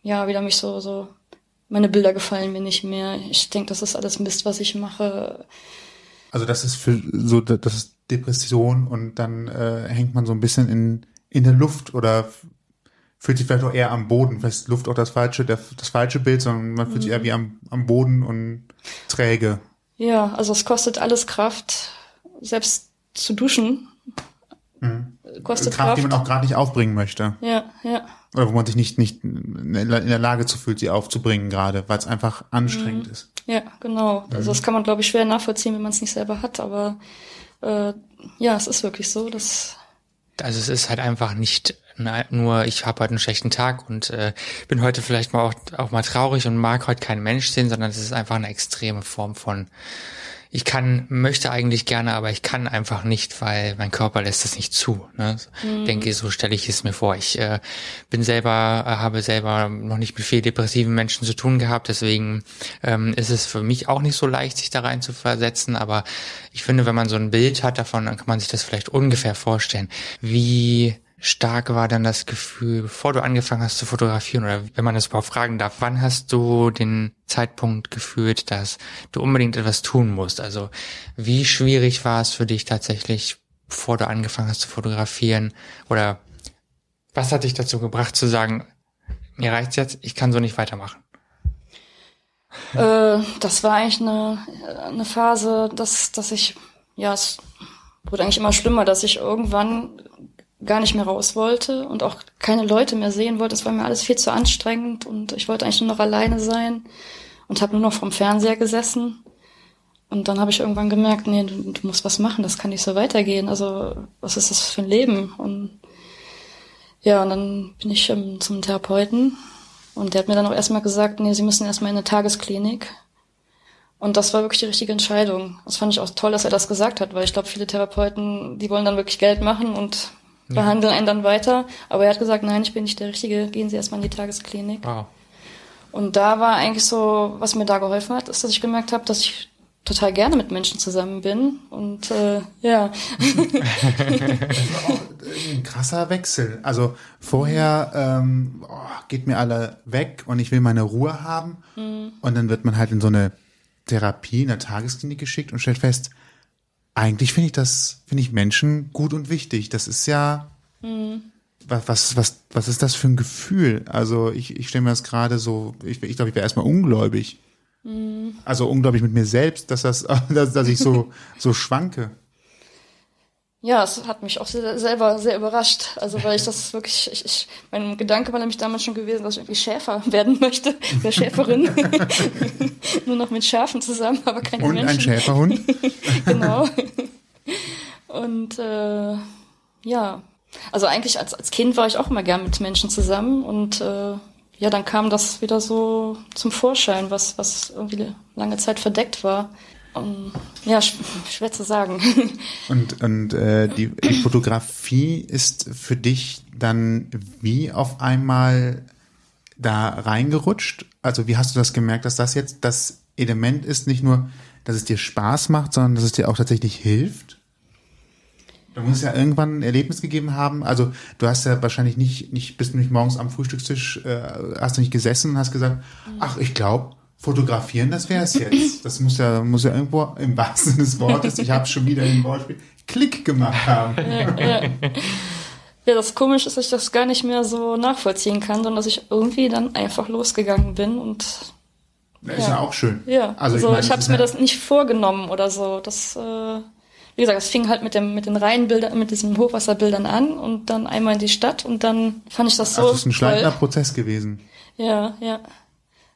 ja wieder mich so so meine Bilder gefallen mir nicht mehr. Ich denke, das ist alles Mist, was ich mache. Also das ist für so das ist Depression und dann äh, hängt man so ein bisschen in in der Luft oder fühlt sich vielleicht auch eher am Boden. Vielleicht ist Luft auch das falsche der, das falsche Bild, sondern man fühlt sich eher wie am am Boden und träge. Ja, also es kostet alles Kraft, selbst zu duschen kostet Kraft, die Kraft. man auch gerade nicht aufbringen möchte Ja, ja, oder wo man sich nicht nicht in der Lage zu fühlt, sie aufzubringen gerade, weil es einfach anstrengend ist. ja, genau. Also das kann man, glaube ich, schwer nachvollziehen, wenn man es nicht selber hat. Aber äh, ja, es ist wirklich so, dass Also es ist halt einfach nicht nur, ich habe heute einen schlechten Tag und äh, bin heute vielleicht mal auch, auch mal traurig und mag heute keinen Mensch sehen, sondern es ist einfach eine extreme Form von ich kann, möchte eigentlich gerne, aber ich kann einfach nicht, weil mein Körper lässt es nicht zu. Ne? Denke, so stelle ich es mir vor. Ich äh, bin selber, äh, habe selber noch nicht mit viel depressiven Menschen zu tun gehabt, deswegen ähm, ist es für mich auch nicht so leicht, sich da rein zu versetzen. Aber ich finde, wenn man so ein Bild hat davon, dann kann man sich das vielleicht ungefähr vorstellen. Wie stark war dann das Gefühl, bevor du angefangen hast zu fotografieren oder wenn man das überhaupt fragen darf, wann hast du den Zeitpunkt gefühlt, dass du unbedingt etwas tun musst? Also wie schwierig war es für dich tatsächlich, bevor du angefangen hast zu fotografieren oder was hat dich dazu gebracht zu sagen, mir reicht's jetzt, ich kann so nicht weitermachen? Äh, das war eigentlich eine, eine Phase, dass, dass ich, ja, es wurde eigentlich immer schlimmer, dass ich irgendwann gar nicht mehr raus wollte und auch keine Leute mehr sehen wollte. Es war mir alles viel zu anstrengend und ich wollte eigentlich nur noch alleine sein und habe nur noch vom Fernseher gesessen. Und dann habe ich irgendwann gemerkt, nee, du, du musst was machen, das kann nicht so weitergehen. Also, was ist das für ein Leben? Und ja, und dann bin ich ähm, zum Therapeuten und der hat mir dann auch erstmal gesagt, nee, Sie müssen erstmal in eine Tagesklinik. Und das war wirklich die richtige Entscheidung. Das fand ich auch toll, dass er das gesagt hat, weil ich glaube, viele Therapeuten, die wollen dann wirklich Geld machen und behandeln einen dann weiter. Aber er hat gesagt, nein, ich bin nicht der Richtige, gehen Sie erstmal in die Tagesklinik. Wow. Und da war eigentlich so, was mir da geholfen hat, ist, dass ich gemerkt habe, dass ich total gerne mit Menschen zusammen bin. Und äh, ja, [LAUGHS] Ein krasser Wechsel. Also vorher ähm, oh, geht mir alle weg und ich will meine Ruhe haben. Und dann wird man halt in so eine Therapie, in eine Tagesklinik geschickt und stellt fest, eigentlich finde ich das, finde ich Menschen gut und wichtig. Das ist ja, was, was, was, was ist das für ein Gefühl? Also ich, ich stelle mir das gerade so, ich, ich glaube, ich wäre erstmal ungläubig. Also ungläubig mit mir selbst, dass das, [LAUGHS] dass, dass ich so, so schwanke. Ja, es hat mich auch sehr, selber sehr überrascht. Also weil ich das wirklich, ich, ich, mein Gedanke war nämlich damals schon gewesen, dass ich irgendwie Schäfer [LAUGHS] werden möchte, der Schäferin. [LAUGHS] Nur noch mit Schafen zusammen, aber keine Und Menschen. ein Schäferhund. [LAUGHS] genau. Und äh, ja, also eigentlich als, als Kind war ich auch immer gern mit Menschen zusammen und äh, ja, dann kam das wieder so zum Vorschein, was, was irgendwie lange Zeit verdeckt war. Um, ja, sch schwer zu sagen. [LAUGHS] Und, und äh, die, die Fotografie ist für dich dann wie auf einmal da reingerutscht? Also wie hast du das gemerkt, dass das jetzt das Element ist, nicht nur, dass es dir Spaß macht, sondern dass es dir auch tatsächlich hilft? Da muss es ja irgendwann ein Erlebnis gegeben haben. Also du hast ja wahrscheinlich nicht, nicht bist du nicht morgens am Frühstückstisch, äh, hast du nicht gesessen und hast gesagt, ach, ich glaube, fotografieren, das wäre es jetzt. Das muss ja, muss ja irgendwo im wahrsten Sinne des Wortes, ich habe schon wieder im Wortspiel, Klick gemacht haben. Ja, das komisch ist, dass ich das gar nicht mehr so nachvollziehen kann, sondern dass ich irgendwie dann einfach losgegangen bin und Das ist ja auch schön. ja, Also, also, ich, meine, ich habe mir ja- das nicht vorgenommen oder so. Das, äh, wie gesagt, es fing halt mit dem mit den Reihenbildern, mit diesen Hochwasserbildern an und dann einmal in die Stadt und dann fand ich das so Also es ist ein schleichender toll. Prozess gewesen. Ja, ja.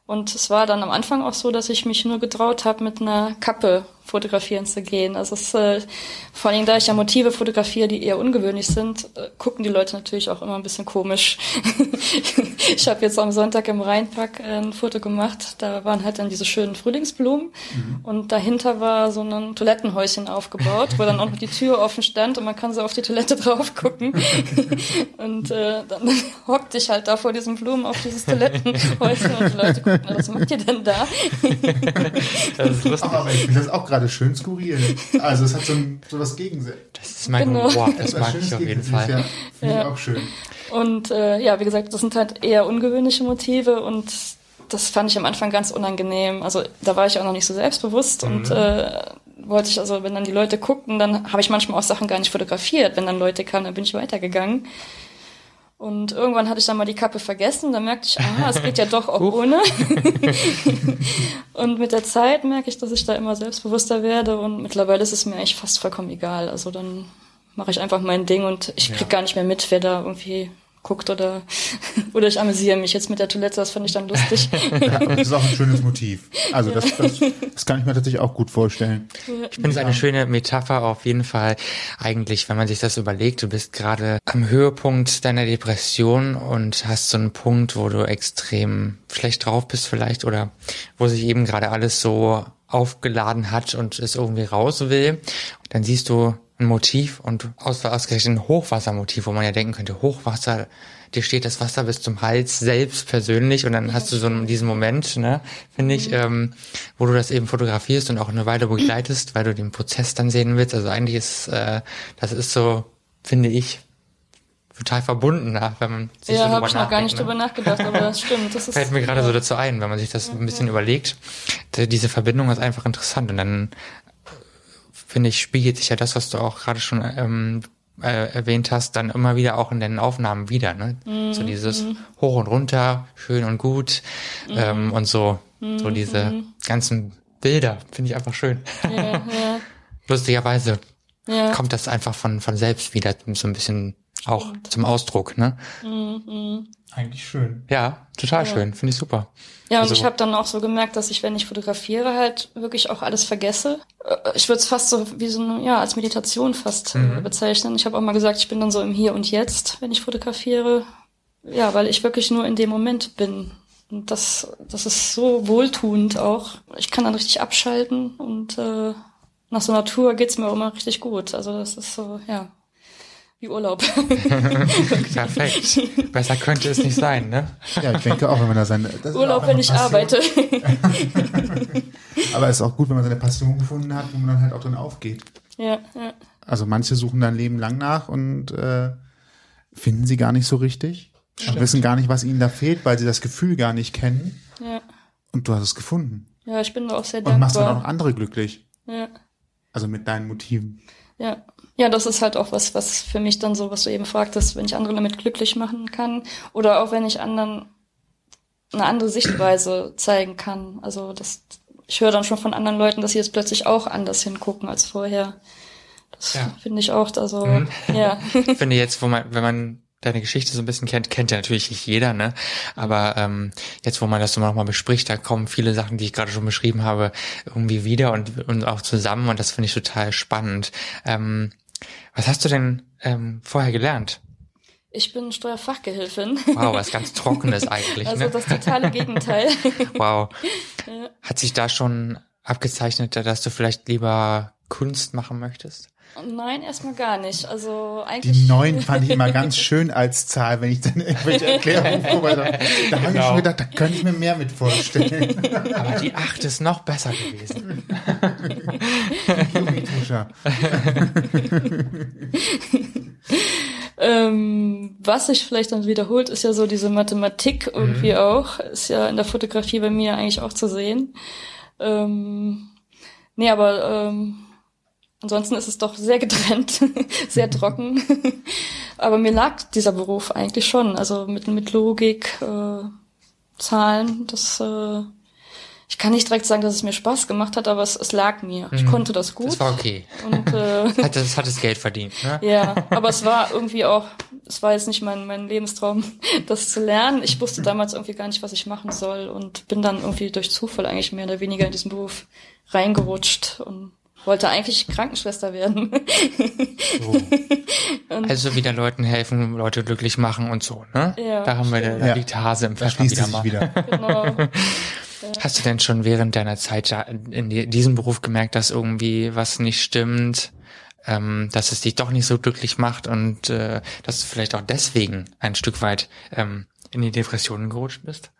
Und es war dann am Anfang auch so, dass ich mich nur getraut habe, mit einer Kappe fotografieren zu gehen. Also es, äh, vor allem, da ich ja Motive fotografiere, die eher ungewöhnlich sind, äh, gucken die Leute natürlich auch immer ein bisschen komisch. [LAUGHS] ich habe jetzt am Sonntag im Rheinpark äh, ein Foto gemacht. Da waren halt dann diese schönen Frühlingsblumen und dahinter war so ein Toilettenhäuschen aufgebaut, wo dann auch noch die Tür offen stand und man kann so auf die Toilette drauf gucken. [LAUGHS] und äh, dann [LAUGHS] hockte ich halt da vor diesen Blumen auf dieses Toilettenhäuschen und die Leute guckten, was macht ihr denn da? Das ist lustig. Aber ich finde das auch gerade schön skurril. Also es hat so, ein, so was Gegensätzliches. Das ist mein Genau. Humor. Das mag ich auf jeden Fall. Ja, finde Ja. ich auch schön. Und äh, ja, wie gesagt, das sind halt eher ungewöhnliche Motive und das fand ich am Anfang ganz unangenehm. Also da war ich auch noch nicht so selbstbewusst und äh, wollte ich, also wenn dann die Leute guckten, dann habe ich manchmal auch Sachen gar nicht fotografiert. Wenn dann Leute kamen, dann bin ich weitergegangen. Und irgendwann hatte ich dann mal die Kappe vergessen, dann merkte ich, ah, es geht ja doch auch ohne. [LAUGHS] und mit der Zeit merke ich, dass ich da immer selbstbewusster werde und mittlerweile ist es mir eigentlich fast vollkommen egal. Also dann mache ich einfach mein Ding und ich krieg gar nicht mehr mit, wer da irgendwie guckt oder [LAUGHS] oder ich amüsiere mich jetzt mit der Toilette, das fand ich dann lustig. [LAUGHS] Ja, aber das ist auch ein schönes Motiv. Also das, das, das kann ich mir tatsächlich auch gut vorstellen. Ich finde es eine schöne Metapher auf jeden Fall. Eigentlich, wenn man sich das überlegt, du bist gerade am Höhepunkt deiner Depression und hast so einen Punkt, wo du extrem schlecht drauf bist vielleicht oder wo sich eben gerade alles so aufgeladen hat und es irgendwie raus will. Dann siehst du ein Motiv und aus, ausgerechnet ein Hochwassermotiv, wo man ja denken könnte, Hochwasser, dir steht das Wasser bis zum Hals selbst persönlich und dann hast du so diesen Moment, ne, finde ich, ähm, wo du das eben fotografierst und auch eine Weile begleitest, weil du den Prozess dann sehen willst. Also eigentlich ist, äh, das ist so, finde ich, total verbundener, wenn man sich so ja, drüber habe ich noch gar nicht ne? drüber nachgedacht, aber das stimmt. Das [LAUGHS] ist, Fällt mir gerade so dazu ein, wenn man sich das ein bisschen überlegt. D- Diese Verbindung ist einfach interessant und dann finde ich, spiegelt sich ja das, was du auch gerade schon ähm, äh, erwähnt hast, dann immer wieder auch in deinen Aufnahmen wieder. Ne? so dieses Hoch und runter, schön und gut ähm, und so, so diese ganzen Bilder finde ich einfach schön. Ja, ja, [LAUGHS] Lustigerweise ja. kommt das einfach von, von selbst wieder so ein bisschen auch zum Ausdruck. Ne? Eigentlich schön. Ja, total schön, finde ich super. Ja, und Also- ich habe dann auch so gemerkt, dass ich, wenn ich fotografiere, halt wirklich auch alles vergesse. Äh, Ich würde es fast so wie so eine, ja, als Meditation fast äh, bezeichnen. Ich habe auch mal gesagt, ich bin dann so im Hier und Jetzt, wenn ich fotografiere. Ja, weil ich wirklich nur in dem Moment bin. Und das, das ist so wohltuend auch. Ich kann dann richtig abschalten und äh, nach so einer Tour geht's mir auch immer richtig gut. Also das ist so, ja, wie Urlaub. [LAUGHS] Perfekt. [LAUGHS] Besser könnte es nicht sein, ne? Ja, ich denke auch, wenn man da seine... Urlaub, wenn ich Passion. arbeite. [LAUGHS] Aber es ist auch gut, wenn man seine Passion gefunden hat, wo man dann halt auch drin aufgeht. ja, ja. Also manche suchen dann Leben lang nach und äh, finden sie gar nicht so richtig. Und wissen gar nicht, was ihnen da fehlt, weil sie das Gefühl gar nicht kennen. ja. Und du hast es gefunden. Ja, ich bin da auch sehr Und machst dann auch dankbar. noch andere glücklich. Ja. Also mit deinen Motiven. Ja. Ja, das ist halt auch was, was für mich dann so, was du eben fragtest, wenn ich andere damit glücklich machen kann oder auch wenn ich anderen eine andere Sichtweise zeigen kann. Also das, ich höre dann schon von anderen Leuten, dass sie jetzt plötzlich auch anders hingucken als vorher. Das Ja. finde ich auch, also Mhm. ja. [LAUGHS] [LAUGHS] Ich finde jetzt, wo man, wenn man deine Geschichte so ein bisschen kennt, kennt ja natürlich nicht jeder, ne? Aber ähm, jetzt, wo man das so nochmal bespricht, da kommen viele Sachen, die ich gerade schon beschrieben habe, irgendwie wieder und, und auch zusammen und das finde ich total spannend. Ähm, was hast du denn ähm, vorher gelernt? Ich bin Steuerfachgehilfin. Wow, was ganz [LAUGHS] Trockenes eigentlich, Also ne? das totale Gegenteil. [LAUGHS] Wow. Hat sich da schon abgezeichnet, dass du vielleicht lieber Kunst machen möchtest? Nein, erstmal gar nicht. Also Die eigentlich. neun fand ich immer ganz [LAUGHS] schön als Zahl, wenn ich dann irgendwelche Erklärungen [LAUGHS] vorbereitet habe. Da habe ich Genau. schon gedacht, da könnte ich mir mehr mit vorstellen. [LAUGHS] Aber die acht ist noch besser gewesen. Ähm, was sich vielleicht dann wiederholt, ist ja so diese Mathematik irgendwie auch. Ist ja in der Fotografie bei mir eigentlich auch zu sehen. Ähm, nee, aber ähm, ansonsten ist es doch sehr getrennt, [LAUGHS] sehr trocken. [LAUGHS] aber mir lag dieser Beruf eigentlich schon. Also mit, mit Logik, äh, Zahlen, das äh, ich kann nicht direkt sagen, dass es mir Spaß gemacht hat, aber es, es lag mir. Ich konnte das gut. Das war okay. und äh, [LAUGHS] Hat das, hat das Geld verdient, ne? ja, aber es war irgendwie auch, es war jetzt nicht mein, mein Lebenstraum, das zu lernen. Ich wusste damals irgendwie gar nicht, was ich machen soll und bin dann irgendwie durch Zufall eigentlich mehr oder weniger in diesen Beruf reingerutscht und wollte eigentlich Krankenschwester werden. [LAUGHS] Also wieder Leuten helfen, Leute glücklich machen und so, ne? Ja, da haben wir, da Ja. liegt Hase im Pfeffer wieder mal. wieder. [LAUGHS] genau. [LAUGHS] Hast du denn schon während deiner Zeit in die- diesem Beruf gemerkt, dass irgendwie was nicht stimmt, ähm, dass es dich doch nicht so glücklich macht und äh, dass du vielleicht auch deswegen ein Stück weit ähm, in die Depressionen gerutscht bist?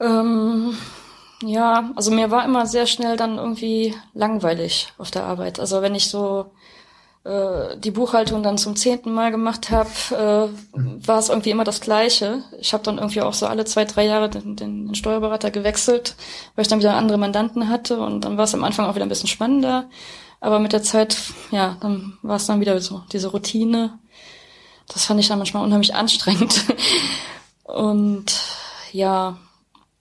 Ähm, ja, also mir war immer sehr schnell dann irgendwie langweilig auf der Arbeit. Also wenn ich so äh, die Buchhaltung dann zum zehnten Mal gemacht habe, äh, war es irgendwie immer das Gleiche. Ich habe dann irgendwie auch so alle zwei, drei Jahre den, den, den Steuerberater gewechselt, weil ich dann wieder andere Mandanten hatte und dann war es am Anfang auch wieder ein bisschen spannender. Aber mit der Zeit, ja, dann war es dann wieder so diese Routine. Das fand ich dann manchmal unheimlich anstrengend. [LAUGHS] Und ja,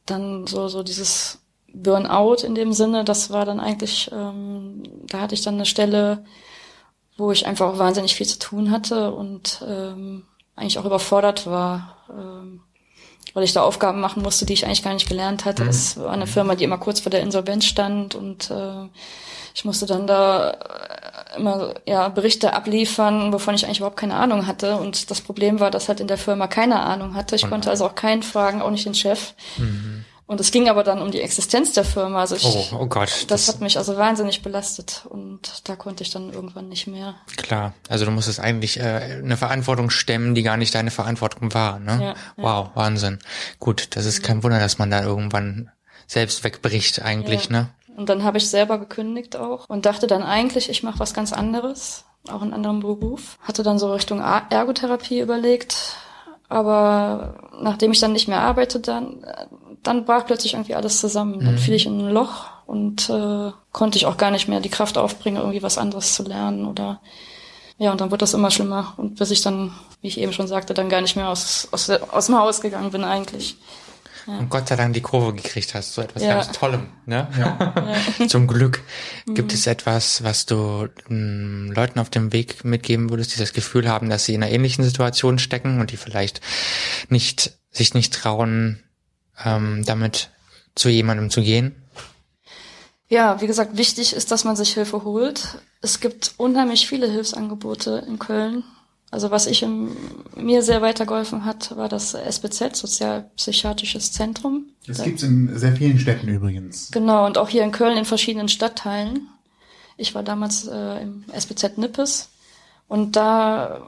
dann so, so dieses Burnout in dem Sinne, das war dann eigentlich, ähm, da hatte ich dann eine Stelle, wo ich einfach auch wahnsinnig viel zu tun hatte und ähm, eigentlich auch überfordert war, ähm, weil ich da Aufgaben machen musste, die ich eigentlich gar nicht gelernt hatte. Das war eine Firma, die immer kurz vor der Insolvenz stand und äh, ich musste dann da immer ja Berichte abliefern, wovon ich eigentlich überhaupt keine Ahnung hatte. Und das Problem war, dass halt in der Firma keine Ahnung hatte. Ich konnte also auch keinen fragen, auch nicht den Chef. Und es ging aber dann um die Existenz der Firma. Also ich, Oh, oh Gott. das hat mich also wahnsinnig belastet und da konnte ich dann irgendwann nicht mehr. Klar, also du musstest eigentlich äh, eine Verantwortung stemmen, die gar nicht deine Verantwortung war. Ne? Ja, ja. Wow, Wahnsinn. Gut, das ist kein Wunder, dass man da irgendwann selbst wegbricht eigentlich, Ja. ne? Und dann habe ich selber gekündigt auch und dachte dann eigentlich, ich mache was ganz anderes, auch einen anderen Beruf. Hatte dann so Richtung Ergotherapie überlegt, aber nachdem ich dann nicht mehr arbeite, dann, dann brach plötzlich irgendwie alles zusammen. Dann fiel ich in ein Loch und äh, konnte ich auch gar nicht mehr die Kraft aufbringen, irgendwie was anderes zu lernen oder ja, und dann wurde das immer schlimmer und bis ich dann, wie ich eben schon sagte, dann gar nicht mehr aus, aus, aus dem Haus gegangen bin eigentlich. Und Gott sei Dank die Kurve gekriegt hast, so etwas Ja. ganz Tollem, ne? [LAUGHS] Zum Glück. Gibt es etwas, was du m, Leuten auf dem Weg mitgeben würdest, die das Gefühl haben, dass sie in einer ähnlichen Situation stecken und die vielleicht nicht, sich nicht trauen, ähm, damit zu jemandem zu gehen? Ja, wie gesagt, wichtig ist, dass man sich Hilfe holt. Es gibt unheimlich viele Hilfsangebote in Köln. Also was ich im, mir sehr weitergeholfen hat, war das SBZ, Sozialpsychiatrisches Zentrum. Das gibt's in sehr vielen Städten übrigens. Genau, und auch hier in Köln in verschiedenen Stadtteilen. Ich war damals äh, im SBZ Nippes und da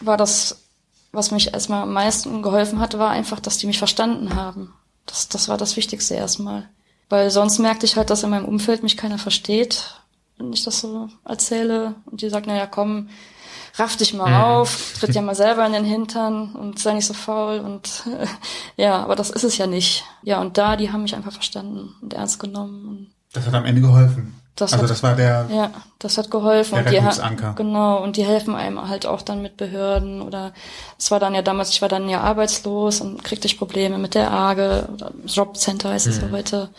war das, was mich erstmal am meisten geholfen hat, war einfach, dass die mich verstanden haben. Das, das war das Wichtigste erstmal. Weil sonst merkte ich halt, dass in meinem Umfeld mich keiner versteht, wenn ich das so erzähle. Und die sagt, naja, komm, raff dich mal auf, tritt ja mal selber in den Hintern und sei nicht so faul und ja, aber das ist es ja nicht. Ja, und da, die haben mich einfach verstanden und ernst genommen. Und Das hat am Ende geholfen. Das Also hat, das war der, ja, das hat geholfen. Der und die. Genau, und die helfen einem halt auch dann mit Behörden oder es war dann ja damals, ich war dann ja arbeitslos und kriegte ich Probleme mit der AGE oder Jobcenter heißt es ja heute.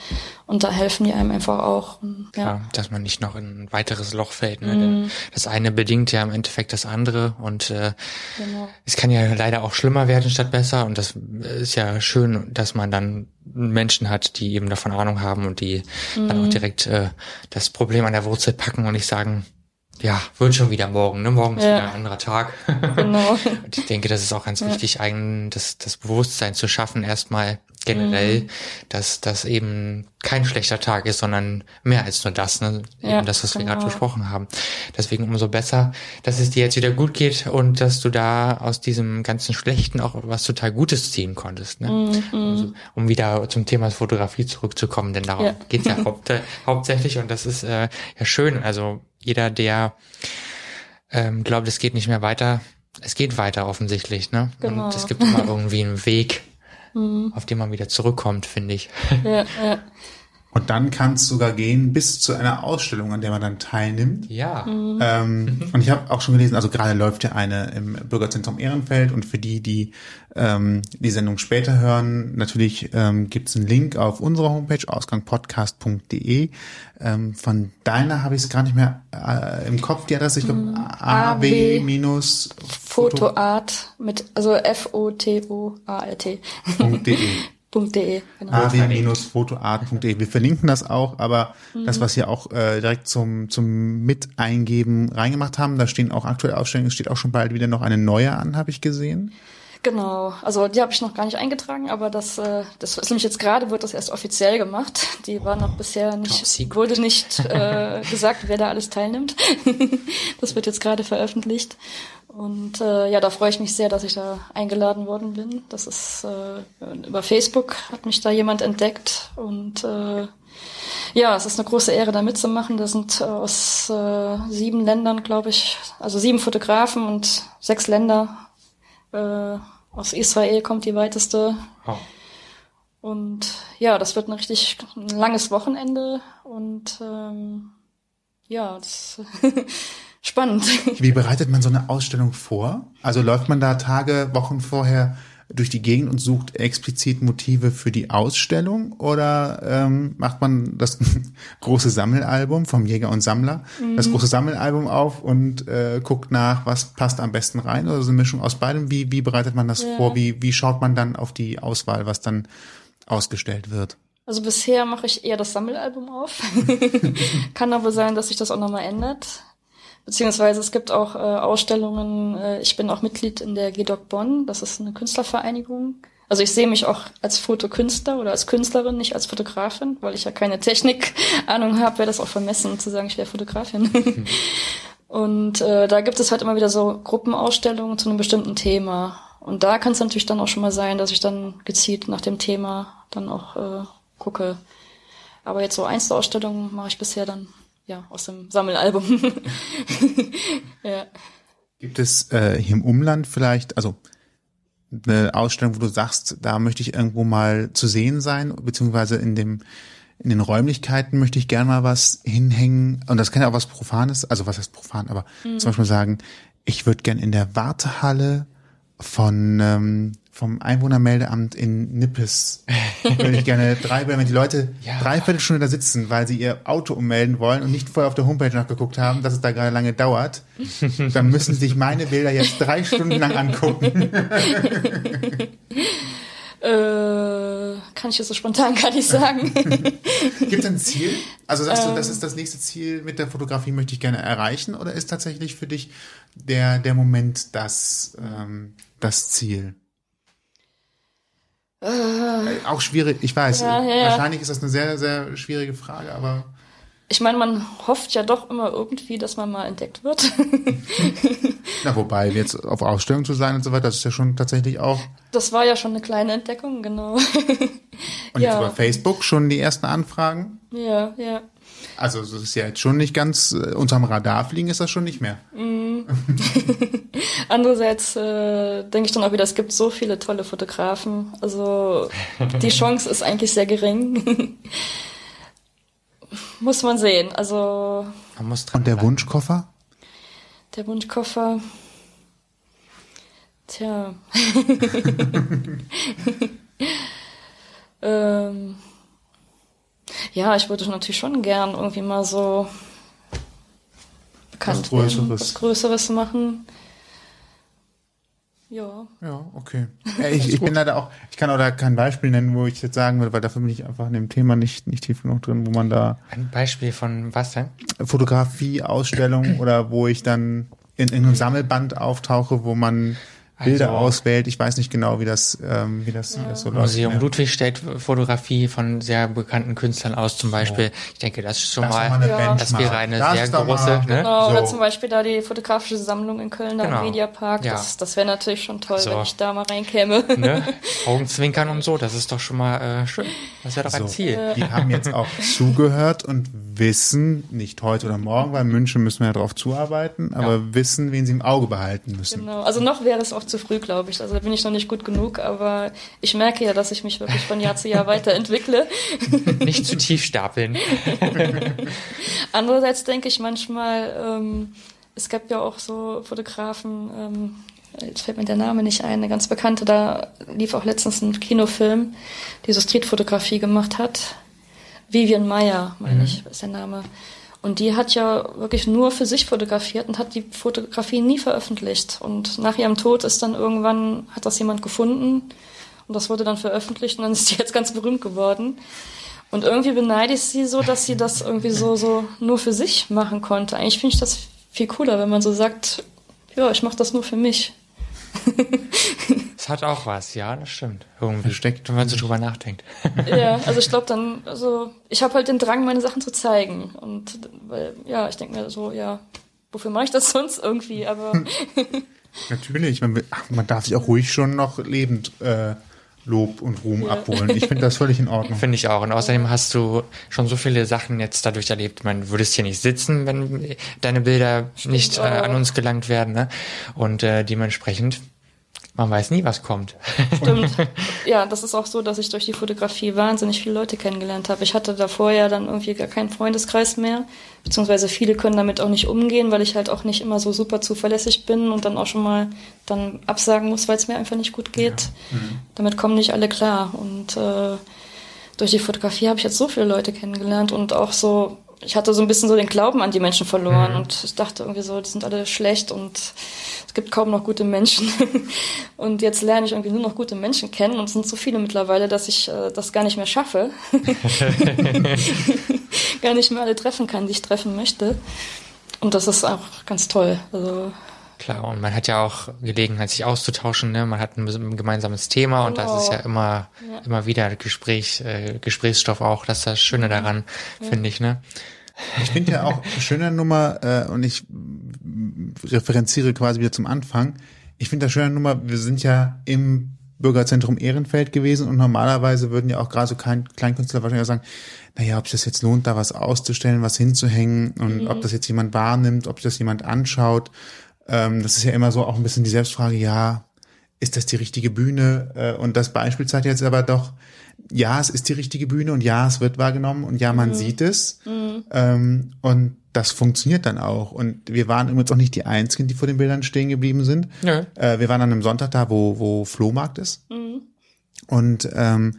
Und da helfen die einem einfach auch. Ja. Ja, dass man nicht noch in ein weiteres Loch fällt. Ne? Denn Das eine bedingt ja im Endeffekt das andere und äh, Genau. es kann ja leider auch schlimmer werden statt besser und das ist ja schön, dass man dann Menschen hat, die eben davon Ahnung haben und die dann auch direkt äh, das Problem an der Wurzel packen und nicht sagen, ja, wird schon wieder morgen, ne? Morgen ist Ja. wieder ein anderer Tag. [LAUGHS] Genau. Und ich denke, das ist auch ganz wichtig, eigen, das, das Bewusstsein zu schaffen, erstmal generell, dass das eben kein schlechter Tag ist, sondern mehr als nur das, ne? Ja, eben das, was wir gerade genau. besprochen haben. Deswegen umso besser, dass es dir jetzt wieder gut geht und dass du da aus diesem ganzen Schlechten auch was total Gutes ziehen konntest, ne? Mhm, Also, um wieder zum Thema Fotografie zurückzukommen, denn darum Ja. geht's ja [LAUGHS] haupt, hauptsächlich und das ist äh, ja schön. Also jeder, der ähm, glaubt, es geht nicht mehr weiter, es geht weiter offensichtlich, ne? Genau. Und es gibt immer [LAUGHS] irgendwie einen Weg, auf den man wieder zurückkommt, finde ich. ja, ja. Und dann kann es sogar gehen bis zu einer Ausstellung, an der man dann teilnimmt. Ja. Ähm, und ich habe auch schon gelesen, also gerade läuft ja eine im Bürgerzentrum Ehrenfeld und für die, die ähm, die Sendung später hören, natürlich ähm, gibt es einen Link auf unserer Homepage ausgangpodcast.de. Ähm, von deiner habe ich es gar nicht mehr äh, im Kopf, die Adresse, ich glaube AW aw Fotoart mit, also F-O-T-O-A-R-t. [LAUGHS] .de, genau. aw-fotoart.de. Wir verlinken das auch, aber das, was wir auch äh, direkt zum, zum Mit-Eingeben reingemacht haben, da stehen auch aktuelle Ausstellungen, es steht auch schon bald wieder noch eine neue an, habe ich gesehen. Genau, also die habe ich noch gar nicht eingetragen, aber das, äh, das ist nämlich jetzt gerade, wird das erst offiziell gemacht. Die war noch bisher nicht, wurde nicht [LAUGHS] äh, gesagt, wer da alles teilnimmt. [LAUGHS] das wird jetzt gerade veröffentlicht. Und äh, ja, da freue ich mich sehr, dass ich da eingeladen worden bin. Das ist äh, über Facebook hat mich da jemand entdeckt und äh, ja, es ist eine große Ehre, da mitzumachen. Da sind äh, aus äh, sieben Ländern, glaube ich, also sieben Fotografen und sechs Länder. Äh, aus Israel kommt die weiteste. Oh. Und ja, das wird ein richtig langes Wochenende und ähm, ja, das [LAUGHS] spannend. Wie bereitet man so eine Ausstellung vor? Also läuft man da Tage, Wochen vorher durch die Gegend und sucht explizit Motive für die Ausstellung oder ähm, macht man das [LAUGHS] große Sammelalbum vom Jäger und Sammler, das große Sammelalbum auf und äh, guckt nach, was passt am besten rein oder so eine Mischung aus beidem? Wie, wie bereitet man das Ja. vor? Wie, wie schaut man dann auf die Auswahl, was dann ausgestellt wird? Also bisher mache ich eher das Sammelalbum auf. [LAUGHS] Kann aber sein, dass sich das auch nochmal ändert. Beziehungsweise es gibt auch äh, Ausstellungen, äh, ich bin auch Mitglied in der GEDOC Bonn, das ist eine Künstlervereinigung. Also ich sehe mich auch als Fotokünstler oder als Künstlerin, nicht als Fotografin, weil ich ja keine Technik-Ahnung [LAUGHS] habe, wäre das auch vermessen zu sagen, ich wäre Fotografin. [LAUGHS] Und äh, da gibt es halt immer wieder so Gruppenausstellungen zu einem bestimmten Thema. Und da kann es natürlich dann auch schon mal sein, dass ich dann gezielt nach dem Thema dann auch äh, gucke. Aber jetzt so Einzelausstellungen mache ich bisher dann ja aus dem Sammelalbum. [LAUGHS] ja. Gibt es äh, hier im Umland vielleicht, also eine Ausstellung, wo du sagst, da möchte ich irgendwo mal zu sehen sein, beziehungsweise in dem in den Räumlichkeiten möchte ich gern mal was hinhängen. Und das kann ja auch was Profanes, also was heißt profan, aber zum Beispiel sagen, ich würde gern in der Wartehalle von ähm, vom Einwohnermeldeamt in Nippes würde ich gerne drei, wenn die Leute [LAUGHS] Ja. dreiviertel Stunde da sitzen, weil sie ihr Auto ummelden wollen und nicht vorher auf der Homepage nachgeguckt haben, dass es da gerade lange dauert, [LAUGHS] dann müssen sie sich meine Bilder jetzt drei Stunden lang angucken. [LAUGHS] Äh, kann ich jetzt so spontan gar nicht sagen. Gibt es ein Ziel? Also sagst du, das Ähm. ist das nächste Ziel mit der Fotografie, möchte ich gerne erreichen? Oder ist tatsächlich für dich der, der Moment das, ähm, das Ziel? Äh, Auch schwierig, ich weiß. Ja, ja. Wahrscheinlich ist das eine sehr, sehr schwierige Frage, aber Ich meine, man hofft ja doch immer irgendwie, dass man mal entdeckt wird. [LAUGHS] na, wobei jetzt auf Ausstellung zu sein und so weiter, das ist ja schon tatsächlich auch. Das war ja schon eine kleine Entdeckung, genau. Und jetzt über Facebook schon die ersten Anfragen? ja, ja. Also das ist ja jetzt schon nicht ganz äh, unterm Radar fliegen, ist das schon nicht mehr. [LAUGHS] Andererseits äh, denke ich dann auch wieder, es gibt so viele tolle Fotografen. Also die [LAUGHS] Chance ist eigentlich sehr gering. [LAUGHS] muss man sehen. Also Man muss dran Und der. Wunschkoffer? der Wunschkoffer. Tja. ähm, ja, ich würde natürlich schon gern irgendwie mal so bekannt Was werden, Größeres. was Größeres machen. Ja. Ja, okay. [LAUGHS] Ja, ich, ich bin leider auch, ich kann auch da kein Beispiel nennen, wo ich jetzt sagen würde, weil dafür bin ich einfach in dem Thema nicht, nicht tief genug drin, wo man da Ein Beispiel von was denn? Fotografie, Ausstellung oder wo ich dann in, in einem Sammelband auftauche, wo man Bilder Also- auswählt. Ich weiß nicht genau, wie das, ähm, wie das, wie das so läuft. Museum Ja. Ludwig stellt Fotografie von sehr bekannten Künstlern aus, zum Beispiel. Ich denke, das ist schon Das ist mal, mal eine Ja. Das wäre eine Das sehr große, mal- ne? Genau, So. oder zum Beispiel da die fotografische Sammlung in Köln, da Genau. im Mediapark. Ja. Das, das wäre natürlich schon toll, So. wenn ich da mal reinkäme. ne? [LAUGHS] Augenzwinkern und so, das ist doch schon mal äh, schön. Das wäre doch ein So, Ziel. die haben jetzt auch [LAUGHS] zugehört und wissen, nicht heute oder morgen, weil in München müssen wir ja drauf zuarbeiten, aber wissen, wen sie im Auge behalten müssen. Genau, also noch wäre es auch zu früh, glaube ich. Also da bin ich noch nicht gut genug, aber ich merke ja, dass ich mich wirklich von Jahr zu Jahr weiterentwickle. [LAUGHS] Nicht zu tief stapeln. [LAUGHS] Andererseits denke ich manchmal, ähm, es gab ja auch so Fotografen, ähm, jetzt fällt mir der Name nicht ein, eine ganz bekannte, da lief auch letztens ein Kinofilm, die so Streetfotografie gemacht hat. Vivian Meyer, meine ich, ist der Name. Und die hat ja wirklich nur für sich fotografiert und hat die Fotografie nie veröffentlicht. Und nach ihrem Tod ist dann irgendwann, hat das jemand gefunden und das wurde dann veröffentlicht und dann [LAUGHS] ist die jetzt ganz berühmt geworden. Und irgendwie beneide ich sie so, dass sie das irgendwie so, so nur für sich machen konnte. Eigentlich finde ich das viel cooler, wenn man so sagt, ja, ich mache das nur für mich. [LAUGHS] Es hat auch was, ja, das stimmt. Irgendwie. Versteckt. Wenn man so drüber nachdenkt. [LAUGHS] Ja, also ich glaube dann, also ich habe halt den Drang, meine Sachen zu zeigen. Und weil, ja, ich denke mir so, ja, wofür mache ich das [LAUGHS] sonst irgendwie? Aber Natürlich, man, will, ach, man darf sich auch ruhig schon noch lebend äh, Lob und Ruhm Ja. abholen. Ich finde das völlig in Ordnung. Finde ich auch. Und außerdem hast du schon so viele Sachen jetzt dadurch erlebt. Man würdest hier nicht sitzen, wenn deine Bilder nicht äh, an uns gelangt werden. Ne? Und äh, dementsprechend, man weiß nie, was kommt. stimmt. [LAUGHS] Ja, das ist auch so, dass ich durch die Fotografie wahnsinnig viele Leute kennengelernt habe. Ich hatte davor ja dann irgendwie gar keinen Freundeskreis mehr. Beziehungsweise viele können damit auch nicht umgehen, weil ich halt auch nicht immer so super zuverlässig bin und dann auch schon mal dann absagen muss, weil es mir einfach nicht gut geht. Damit kommen nicht alle klar. Und äh, durch die Fotografie habe ich jetzt so viele Leute kennengelernt und auch so, ich hatte so ein bisschen so den Glauben an die Menschen verloren und ich dachte irgendwie so, die sind alle schlecht und es gibt kaum noch gute Menschen. [LAUGHS] Und jetzt lerne ich irgendwie nur noch gute Menschen kennen und es sind so viele mittlerweile, dass ich äh, das gar nicht mehr schaffe. [LAUGHS] [LAUGHS] gar nicht mehr alle treffen kann, die ich treffen möchte. Und das ist auch ganz toll. Also Klar, und man hat ja auch Gelegenheit, sich auszutauschen. Ne? Man hat ein, ein gemeinsames Thema und das Genau. ist ja immer, Ja. immer wieder Gespräch, äh, Gesprächsstoff auch. Das ist das Schöne daran, finde ich. Ne? Ich finde ja auch [LAUGHS] eine schöne Nummer, äh, und ich referenziere quasi wieder zum Anfang. Ich finde das schöne Nummer, wir sind ja im Bürgerzentrum Ehrenfeld gewesen und normalerweise würden ja auch gerade so Klein Kleinkünstler wahrscheinlich auch sagen, naja, ob sich das jetzt lohnt, da was auszustellen, was hinzuhängen und ob das jetzt jemand wahrnimmt, ob sich das jemand anschaut. Ähm, das ist ja immer so auch ein bisschen die Selbstfrage, ja, ist das die richtige Bühne? Äh, und das Beispiel zeigt jetzt aber doch, ja, es ist die richtige Bühne und ja, es wird wahrgenommen und ja, man sieht es. Ähm, und das funktioniert dann auch. Und wir waren übrigens auch nicht die Einzigen, die vor den Bildern stehen geblieben sind. Nö. Äh, wir waren an einem Sonntag da, wo, wo Flohmarkt ist. Und ähm,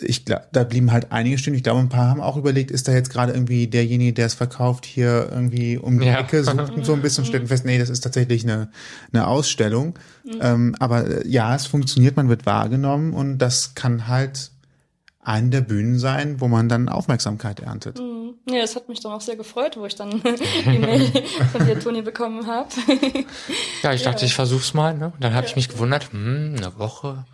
ich glaube, da blieben halt einige stehen. Ich glaube, ein paar haben auch überlegt, ist da jetzt gerade irgendwie derjenige, der es verkauft, hier irgendwie um die Ja. Ecke, sucht und so ein bisschen [LAUGHS] und stellt fest, nee, das ist tatsächlich eine, eine Ausstellung. Ähm, aber äh, ja, es funktioniert, man wird wahrgenommen und das kann halt eine der Bühnen sein, wo man dann Aufmerksamkeit erntet. ja, es hat mich dann auch sehr gefreut, wo ich dann [LAUGHS] die Mail von dir, Toni, bekommen habe. Ja, ich dachte, ich versuch's mal. Ne? Und dann habe ich mich gewundert, hm, eine Woche,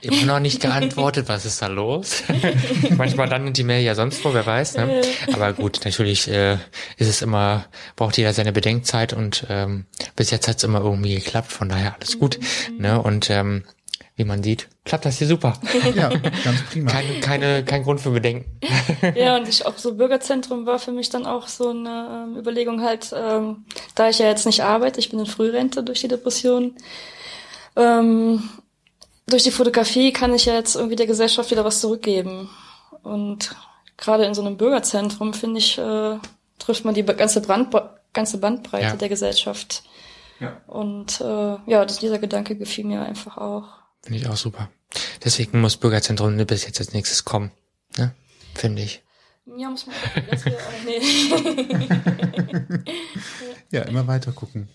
immer noch nicht geantwortet, was ist da los? [LAUGHS] Manchmal landet die Mail ja sonst wo, wer weiß. Ne? Aber gut, natürlich äh, ist es immer, braucht jeder seine Bedenkzeit und ähm, bis jetzt hat's immer irgendwie geklappt, von daher alles gut. Ne? Und ähm, wie man sieht, klappt das hier super. Ja, ganz [LAUGHS] prima. Keine, keine, kein Grund für Bedenken. Ja, und ich auch so Bürgerzentrum war für mich dann auch so eine ähm, Überlegung halt, ähm, da ich ja jetzt nicht arbeite, ich bin in Frührente durch die Depression. Ähm, durch die Fotografie kann ich ja jetzt irgendwie der Gesellschaft wieder was zurückgeben. Und gerade in so einem Bürgerzentrum, finde ich, äh, trifft man die ganze, Brandbre ganze Bandbreite Ja. der Gesellschaft. Ja. Und äh, ja, das, dieser Gedanke gefiel mir einfach auch. Finde ich auch super. Deswegen muss Bürgerzentrum bis jetzt als nächstes kommen. Ne? Finde ich. Ja, muss man das wir, [LAUGHS] nee. [LAUGHS] Ja, immer weiter gucken.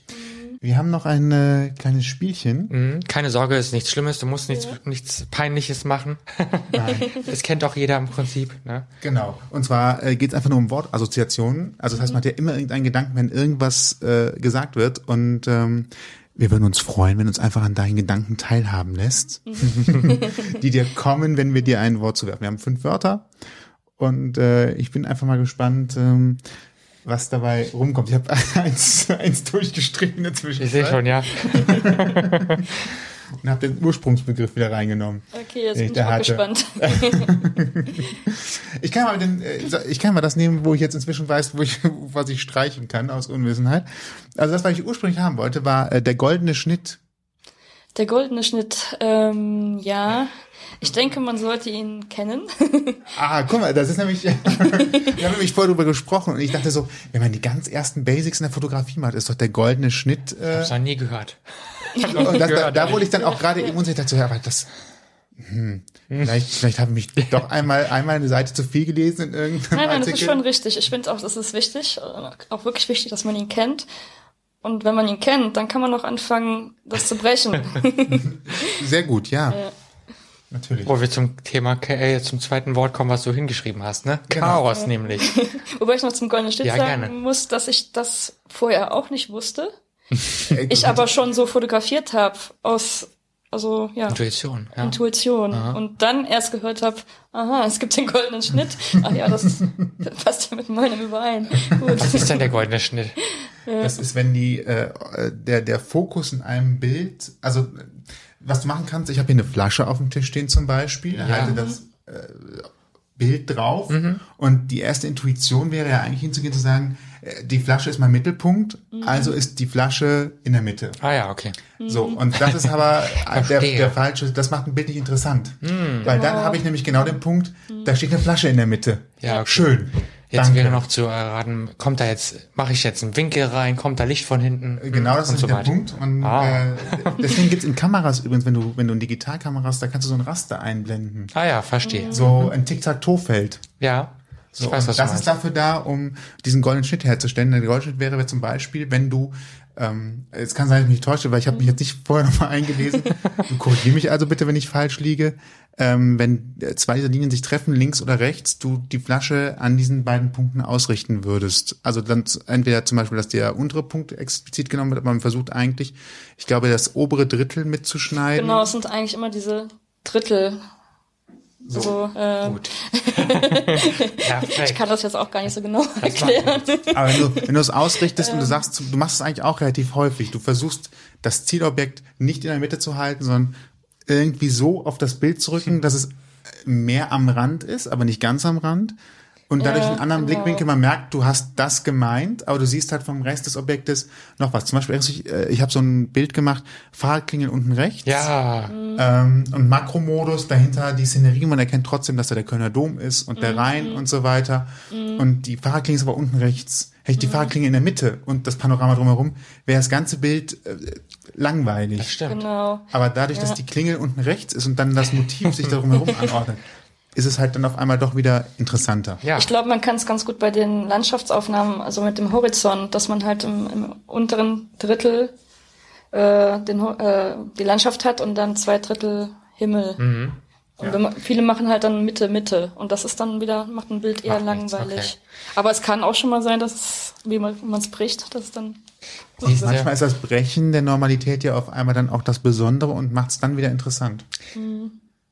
Wir haben noch ein äh, kleines Spielchen. Mhm. Keine Sorge, ist nichts Schlimmes, du musst nichts, nichts Peinliches machen. [LAUGHS] Nein. Das kennt auch jeder im Prinzip. Ne? Genau. Und zwar äh, geht es einfach nur um Wortassoziationen. Also das heißt, man hat ja immer irgendeinen Gedanken, wenn irgendwas äh, gesagt wird. Und ähm, wir würden uns freuen, wenn uns einfach an deinen Gedanken teilhaben lässt, [LAUGHS] die dir kommen, wenn wir dir ein Wort zuwerfen. Wir haben fünf Wörter und äh, ich bin einfach mal gespannt, ähm, was dabei rumkommt. Ich habe [LAUGHS] eins, eins durchgestrichen in der Ich sehe Zwischenzeit schon, ja. [LAUGHS] und habe den Ursprungsbegriff wieder reingenommen. Okay, jetzt bin ich der mal hatte- gespannt. [LAUGHS] Ich kann mal den, äh, ich kann mal das nehmen, wo ich jetzt inzwischen weiß, wo ich, was ich streichen kann aus Unwissenheit. Also das, was ich ursprünglich haben wollte, war äh, der goldene Schnitt. Der goldene Schnitt, ähm, ja. Ich denke, man sollte ihn kennen. [LAUGHS] Ah, guck mal, das ist nämlich, [LAUGHS] wir haben nämlich vorher drüber gesprochen und ich dachte so, wenn man die ganz ersten Basics in der Fotografie macht, ist doch der goldene Schnitt. Äh, Hab's noch nie gehört. [LAUGHS] und das, da, gehört. da wurde ich dann auch gerade eben unsicher, dachte so, ja, aber das, hm, vielleicht, vielleicht habe ich mich doch einmal, einmal eine Seite zu viel gelesen in irgendeinem Nein, nein, das Artikel. ist schon richtig. Ich finde auch, das ist wichtig, auch wirklich wichtig, dass man ihn kennt. Und wenn man ihn kennt, dann kann man auch anfangen, das zu brechen. Sehr gut, ja. Ja. Natürlich. Wo wir zum Thema, äh, zum zweiten Wort kommen, was du hingeschrieben hast, ne? Genau. Chaos nämlich. [LAUGHS] Wobei ich noch zum goldenen Schnitt Ja, sagen gerne. muss, dass ich das vorher auch nicht wusste. Äh, [LAUGHS] Ich aber schon so fotografiert habe aus, also ja, Intuition, ja. Intuition. Und dann erst gehört habe, aha, es gibt den goldenen Schnitt. [LAUGHS] Ach ja, das passt ja mit meinem überein. Gut. Was ist denn der goldene Schnitt? Das ist, wenn die äh, der der Fokus in einem Bild, also äh, was du machen kannst, ich habe hier eine Flasche auf dem Tisch stehen zum Beispiel, Ja. halte das äh, Bild drauf und die erste Intuition wäre ja eigentlich hinzugehen zu sagen, die Flasche ist mein Mittelpunkt, also ist die Flasche in der Mitte. Ah ja, okay. So, und das ist aber äh, der, der falsche, das macht ein Bild nicht interessant. Weil dann habe ich nämlich genau den Punkt, da steht eine Flasche in der Mitte. Ja, okay. Schön. Jetzt Danke. wäre noch zu erraten, kommt da jetzt, mache ich jetzt einen Winkel rein, kommt da Licht von hinten? Genau, das ist so der weiter. Punkt. Und Ah. äh, [LAUGHS] deswegen gibt's in Kameras übrigens, wenn du, wenn du in Digitalkameras, da kannst du so ein Raster einblenden. Ah ja, verstehe. So ein Tic-Tac-Toe-Feld. Ja, So, ich weiß, was das du ist dafür da, um diesen goldenen Schnitt herzustellen. Der goldene Schnitt wäre zum Beispiel, wenn du, ähm, es kann sein, dass ich mich täusche, weil ich habe mich jetzt nicht vorher [LAUGHS] nochmal eingelesen. Du korrigier mich also bitte, wenn ich falsch liege. Ähm, wenn äh, zwei dieser Linien sich treffen, links oder rechts, du die Flasche an diesen beiden Punkten ausrichten würdest. Also dann entweder zum Beispiel, dass der untere Punkt explizit genommen wird, aber man versucht eigentlich, ich glaube, das obere Drittel mitzuschneiden. Genau, es sind eigentlich immer diese Drittel. So. So, äh, Gut. [LAUGHS] ich kann das jetzt auch gar nicht so genau erklären. Aber wenn du, wenn du es ausrichtest und du sagst, du machst es eigentlich auch relativ häufig, du versuchst das Zielobjekt nicht in der Mitte zu halten, sondern irgendwie so auf das Bild zu rücken, [LAUGHS] dass es mehr am Rand ist, aber nicht ganz am Rand. Und dadurch Ja, einen anderen genau. Blickwinkel, man merkt, du hast das gemeint, aber du siehst halt vom Rest des Objektes noch was. Zum Beispiel, ich, äh, ich habe so ein Bild gemacht, Fahrradklingeln unten rechts. Ja, Ähm, und Makromodus, dahinter die Szenerie, man erkennt trotzdem, dass da der Kölner Dom ist und Mhm. der Rhein und so weiter. Und die Fahrradklinge ist aber unten rechts. Hätte ich Mhm. die Fahrradklinge in der Mitte und das Panorama drumherum, wäre das ganze Bild äh, langweilig. das stimmt. Genau. Aber dadurch, dass die Klingel unten rechts ist und dann das Motiv sich da drumherum [LAUGHS] anordnet, ist es halt dann auf einmal doch wieder interessanter. Ja, Ich glaube, man kann es ganz gut bei den Landschaftsaufnahmen, also mit dem Horizont, dass man halt im, im unteren Drittel äh, den, äh, die Landschaft hat und dann zwei Drittel Himmel. Mhm. Und wenn man, viele machen halt dann Mitte, Mitte. Und das ist dann wieder, macht ein Bild eher Macht nichts, langweilig. okay. Aber es kann auch schon mal sein, dass es, wie man es bricht, dass es dann. Siehst du? Manchmal ist das Brechen der Normalität ja auf einmal dann auch das Besondere und macht es dann wieder interessant.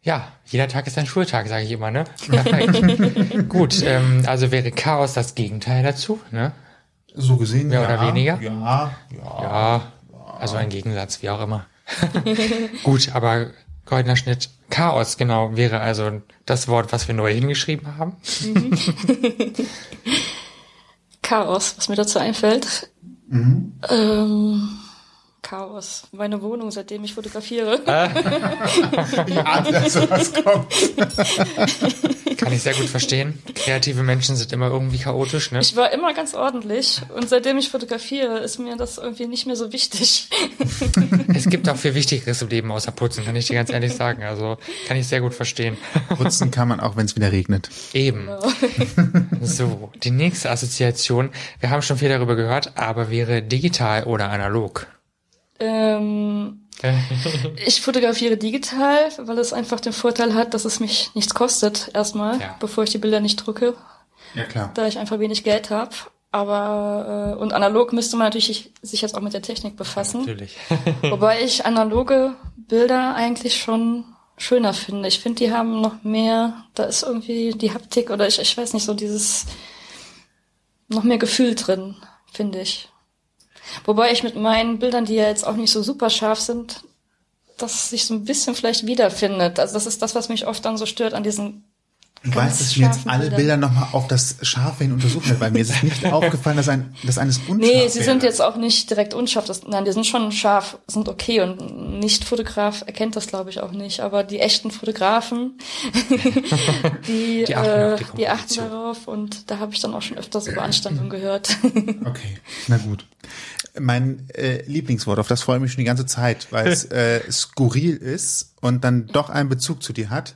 Ja, jeder Tag ist ein Schultag, sage ich immer, ne? [LAUGHS] Gut, ähm, also wäre Chaos das Gegenteil dazu, ne? So gesehen, Mehr ja. oder weniger? Ja, ja. Ja, also ein Gegensatz, wie auch immer. [LAUGHS] Gut, aber goldener Schnitt, Chaos, genau, wäre also das Wort, was wir neu hingeschrieben haben. [LAUGHS] Chaos, was mir dazu einfällt. Mhm. Ähm, Chaos. Meine Wohnung, seitdem ich fotografiere. [LAUGHS] Ich ahnte, dass sowas kommt. Kann ich sehr gut verstehen. Kreative Menschen sind immer irgendwie chaotisch, ne? Ich war immer ganz ordentlich und seitdem ich fotografiere, ist mir das irgendwie nicht mehr so wichtig. [LAUGHS] Es gibt auch viel Wichtigeres im Leben außer Putzen, kann ich dir ganz ehrlich sagen. Also kann ich sehr gut verstehen. Putzen kann man auch, wenn es wieder regnet. Eben. [LAUGHS] So, die nächste Assoziation, wir haben schon viel darüber gehört, aber wäre digital oder analog. Ähm, [LAUGHS] ich fotografiere digital, weil es einfach den Vorteil hat, dass es mich nichts kostet, erstmal, Ja. bevor ich die Bilder nicht drucke, Ja, klar. da ich einfach wenig Geld habe. Aber äh, und analog müsste man natürlich sich jetzt auch mit der Technik befassen. Natürlich. [LAUGHS] Wobei ich analoge Bilder eigentlich schon schöner finde. Ich finde, die haben noch mehr, da ist irgendwie die Haptik oder ich, ich weiß nicht, so dieses noch mehr Gefühl drin, finde ich. Wobei ich mit meinen Bildern, die ja jetzt auch nicht so super scharf sind, das sich so ein bisschen vielleicht wiederfindet. Also das ist das, was mich oft dann so stört an diesen Du weißt, dass ich mir jetzt alle Bilder. Bilder nochmal auf das Scharfe hin untersucht habe. Bei mir ist es nicht [LAUGHS] aufgefallen, dass, ein, dass eines unscharf Nee, sie sind jetzt auch nicht direkt unscharf. Das, nein, die sind schon scharf, sind okay und Nicht-Fotograf erkennt das, glaube ich, auch nicht. Aber die echten Fotografen, [LAUGHS] die, Die achten äh, die die achten darauf und da habe ich dann auch schon öfters Beanstandungen [CLEARS THROAT] gehört. Okay, na gut. Mein äh, Lieblingswort, auf das freue ich mich schon die ganze Zeit, weil es [LAUGHS] äh, skurril ist und dann doch einen Bezug zu dir hat.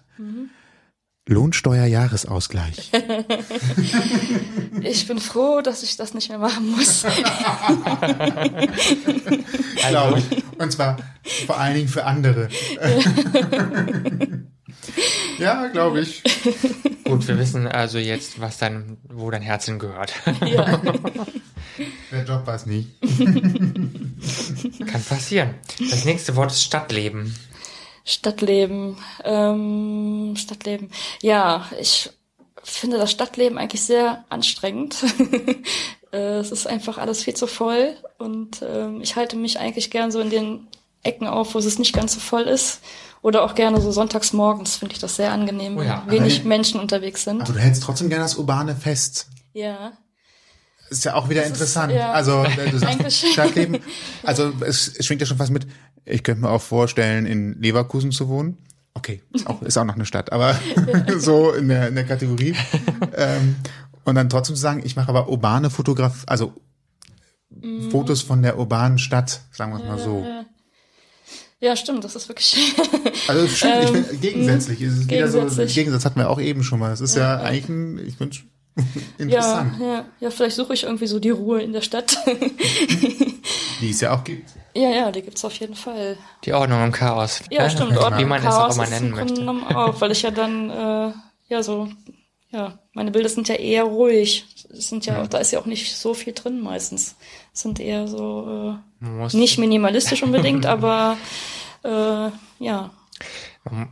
Lohnsteuerjahresausgleich. [LAUGHS] ich bin froh, dass ich das nicht mehr machen muss. [LAUGHS] Glaube ich. Und zwar vor allen Dingen für andere. [LAUGHS] ja, glaube ich. Gut, wir wissen also jetzt, was dein, wo dein Herz hingehört. ja. Der Job war es nie. Kann passieren. Das nächste Wort ist Stadtleben. Stadtleben. Ähm, Stadtleben. Ja, ich finde das Stadtleben eigentlich sehr anstrengend. [LAUGHS] Äh, es ist einfach alles viel zu voll und ähm, ich halte mich eigentlich gern so in den Ecken auf, wo es nicht ganz so voll ist. Oder auch gerne so sonntags morgens finde ich das sehr angenehm, Oh ja. wenn wenig Aber- Menschen unterwegs sind. Also du hältst trotzdem gerne das Urbane fest. Ja. Ist ja auch wieder Das ist- interessant. ja. Also äh, du [LAUGHS] sagst Stadtleben. Also es schwingt ja schon fast mit. Ich könnte mir auch vorstellen, in Leverkusen zu wohnen. Okay, ist auch, ist auch noch eine Stadt, aber [LAUGHS] [LAUGHS] so in der, in der Kategorie. ähm, und dann trotzdem zu sagen, ich mache aber urbane Fotograf, also Mhm. Fotos von der urbanen Stadt, sagen wir es mal so. Ja, stimmt, das ist wirklich. Also ist schön, ich Ähm, find, gegensätzlich. Es ist wieder so, gegensätzlich. Gegensatz hatten wir auch eben schon mal. Es ist ja, eigentlich ein, ich [LAUGHS] ja, interessant, ja, ja, vielleicht suche ich irgendwie so die Ruhe in der Stadt. die es ja auch gibt. Ja, ja, die gibt's auf jeden Fall. Die Ordnung im Chaos. Ja, Ne? stimmt. Ordnung Wie man und es auch Chaos immer ist nennen möchte. auch, weil ich ja dann, äh, ja, so, ja, meine Bilder sind ja eher ruhig. Es sind ja, da ist ja auch nicht so viel drin meistens. Sind eher so, äh, nicht minimalistisch unbedingt, [LAUGHS] aber, äh, ja,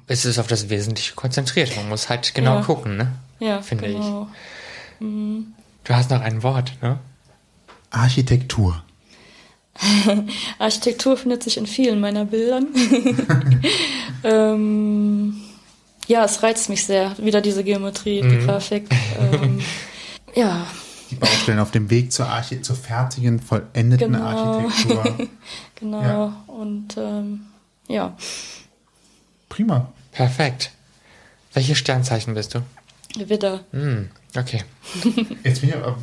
es ist auf das Wesentliche konzentriert. Man muss halt genau Ja. gucken, ne? ja, Finde ich. genau. Du hast noch ein Wort, ne? Architektur. [LAUGHS] Architektur findet sich in vielen meiner Bildern. [LAUGHS] ähm, ja, es reizt mich sehr. Wieder diese Geometrie, die Mhm. Grafik. Ähm, [LAUGHS] ja, Die Baustellen auf dem Weg zur, Archi zur fertigen, vollendeten Genau. Architektur. genau. Ja. Und ähm, ja, Prima. Perfekt. Welches Sternzeichen bist du? Widder. Hm, okay. [LAUGHS] Jetzt bin ich, aber,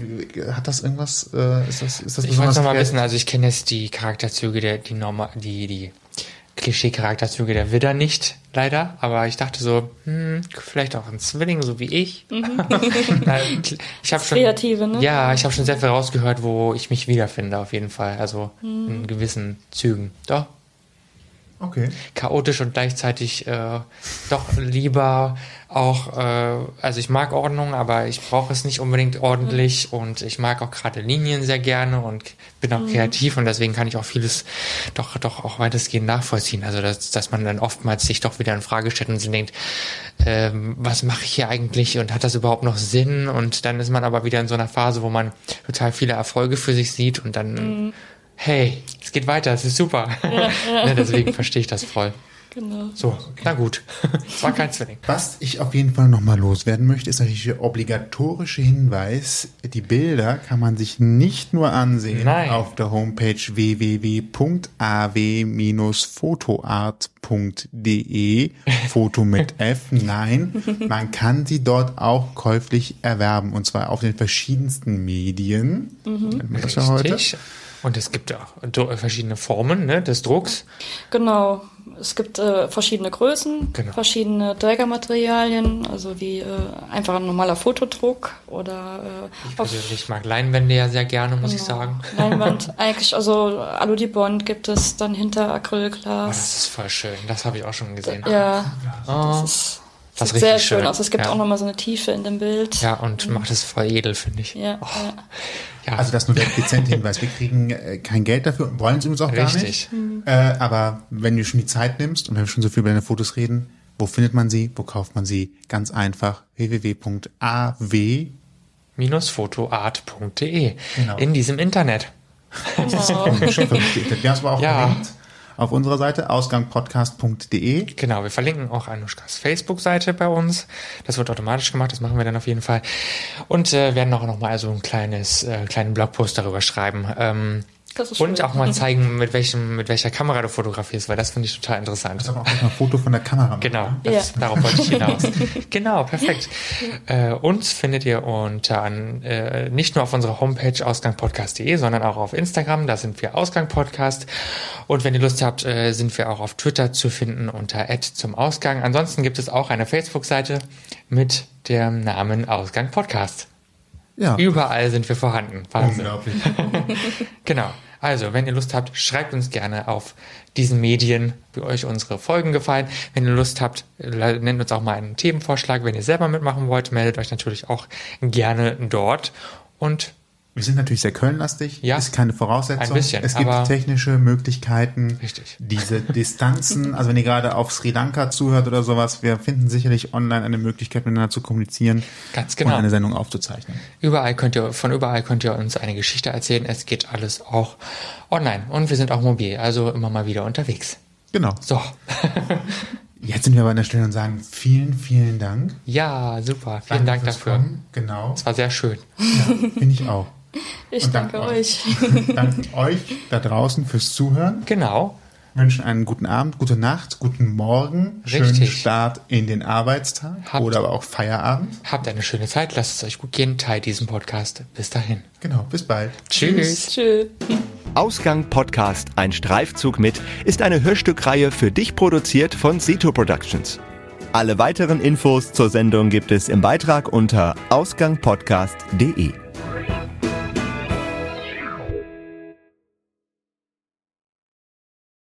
hat das irgendwas, äh, ist das, ist das Ich wollte noch mal wissen, also ich kenne jetzt die Charakterzüge der, die normal, die, die Klischee-Charakterzüge der Widder nicht, leider, aber ich dachte so, hm, vielleicht auch ein Zwilling, so wie ich. [LAUGHS] [LAUGHS] Na, ich habe schon, Kreative, ne? ja, ich habe schon sehr viel rausgehört, wo ich mich wiederfinde, auf jeden Fall, also in gewissen Zügen. Doch, Okay. chaotisch und gleichzeitig äh, doch lieber auch, äh, also ich mag Ordnung, aber ich brauche es nicht unbedingt ordentlich und ich mag auch gerade Linien sehr gerne und bin auch kreativ und deswegen kann ich auch vieles doch doch auch weitestgehend nachvollziehen. Also dass, dass man dann oftmals sich doch wieder in Frage stellt und sich denkt, ähm, was mache ich hier eigentlich und hat das überhaupt noch Sinn? Und dann ist man aber wieder in so einer Phase, wo man total viele Erfolge für sich sieht und dann, hey, es geht weiter, es ist super. [LAUGHS] Ne, deswegen verstehe ich das voll. Genau. So, na gut. [LAUGHS] Es war kein Zwilling. Was ich auf jeden Fall nochmal loswerden möchte, ist natürlich der obligatorische Hinweis. Die Bilder kann man sich nicht nur ansehen Nein. auf der Homepage www.aw-fotoart.de. [LAUGHS] Foto mit F. Nein, man kann sie dort auch käuflich erwerben und zwar auf den verschiedensten Medien. Man das ja heute? Und es gibt auch verschiedene Formen ne, des Drucks. Genau. Es gibt äh, verschiedene Größen, Genau. verschiedene Trägermaterialien, also wie äh, einfach ein normaler Fotodruck oder äh, Ich persönlich mag Leinwände ja sehr gerne, muss ich sagen. Leinwand. [LAUGHS] Eigentlich, also Aludibond gibt es dann hinter Oh, Acrylglas. das ist voll schön. Das habe ich auch schon gesehen. ja, Oh, das ist, das sieht sehr schön schön. aus. Es gibt Ja. auch nochmal so eine Tiefe in dem Bild. ja, und macht es voll edel, finde ich. Ja, Oh, ja. ja. Also das nur der dezente Hinweis. Wir kriegen äh, kein Geld dafür und wollen es übrigens auch Richtig. gar nicht. Äh, aber wenn du schon die Zeit nimmst und wenn wir schon so viel über deine Fotos reden, wo findet man sie? Wo kauft man sie? Ganz einfach www.aw minusfotoart.de Genau. in diesem Internet. [LAUGHS] schon verpflichtet. Wir haben es aber auch Ja. verlinkt auf unserer Seite ausgangpodcast.de. Genau, wir verlinken auch Anushkas Facebook-Seite bei uns. Das wird automatisch gemacht, das machen wir dann auf jeden Fall. Und äh, werden auch noch mal so ein kleines, äh, kleinen Blogpost darüber schreiben. Ähm, Das ist und schön. auch mal [LAUGHS] zeigen, mit welchem, mit welcher Kamera du fotografierst, weil das finde ich total interessant. Das ist aber auch ein Foto von der Kamera. machen. Genau, das, Ja. darauf wollte ich hinaus. [LAUGHS] genau, perfekt. Äh, uns findet ihr unter äh, nicht nur auf unserer Homepage ausgangpodcast.de, sondern auch auf Instagram, da sind wir Ausgangpodcast. Und wenn ihr Lust habt, äh, sind wir auch auf Twitter zu finden unter zum Ausgang. Ansonsten gibt es auch eine Facebook-Seite mit dem Namen Ausgang Podcast. Ja, Überall sind wir vorhanden. Wahnsinn. unglaublich. [LAUGHS] Genau. Also, wenn ihr Lust habt, schreibt uns gerne auf diesen Medien, wie euch unsere Folgen gefallen. Wenn ihr Lust habt, nennt uns auch mal einen Themenvorschlag. Wenn ihr selber mitmachen wollt, meldet euch natürlich auch gerne dort. Und Wir sind natürlich sehr Kölnlastig, Ja. ist keine Voraussetzung. Ein bisschen, es gibt aber- technische Möglichkeiten, Richtig. diese Distanzen, [LAUGHS] also wenn ihr gerade auf Sri Lanka zuhört oder sowas, wir finden sicherlich online eine Möglichkeit, miteinander zu kommunizieren Ganz und genau. eine Sendung aufzuzeichnen. überall könnt ihr, von überall könnt ihr uns eine Geschichte erzählen. Es geht alles auch online. Und wir sind auch mobil, also immer mal wieder unterwegs. Genau. So. [LAUGHS] Jetzt sind wir aber an der Stelle und sagen vielen, vielen Dank. Ja, super. Vielen Dank fürs dafür. Kommen. Genau, Es war sehr schön. finde ich auch. [LAUGHS] Ich Und danke danke euch. [LAUGHS] Danke euch da draußen fürs Zuhören. Genau. Wünschen einen guten Abend, gute Nacht, guten Morgen, schönen Richtig. Start in den Arbeitstag Habt- oder aber auch Feierabend. Habt eine schöne Zeit. Lasst es euch gut gehen. Teilt diesen Podcast. Bis dahin. Genau, bis bald. Tschüss. Tschüss. Ausgang Podcast Ein Streifzug mit ist eine Hörstückreihe für dich produziert von Sito Productions. Alle weiteren Infos zur Sendung gibt es im Beitrag unter ausgangpodcast.de.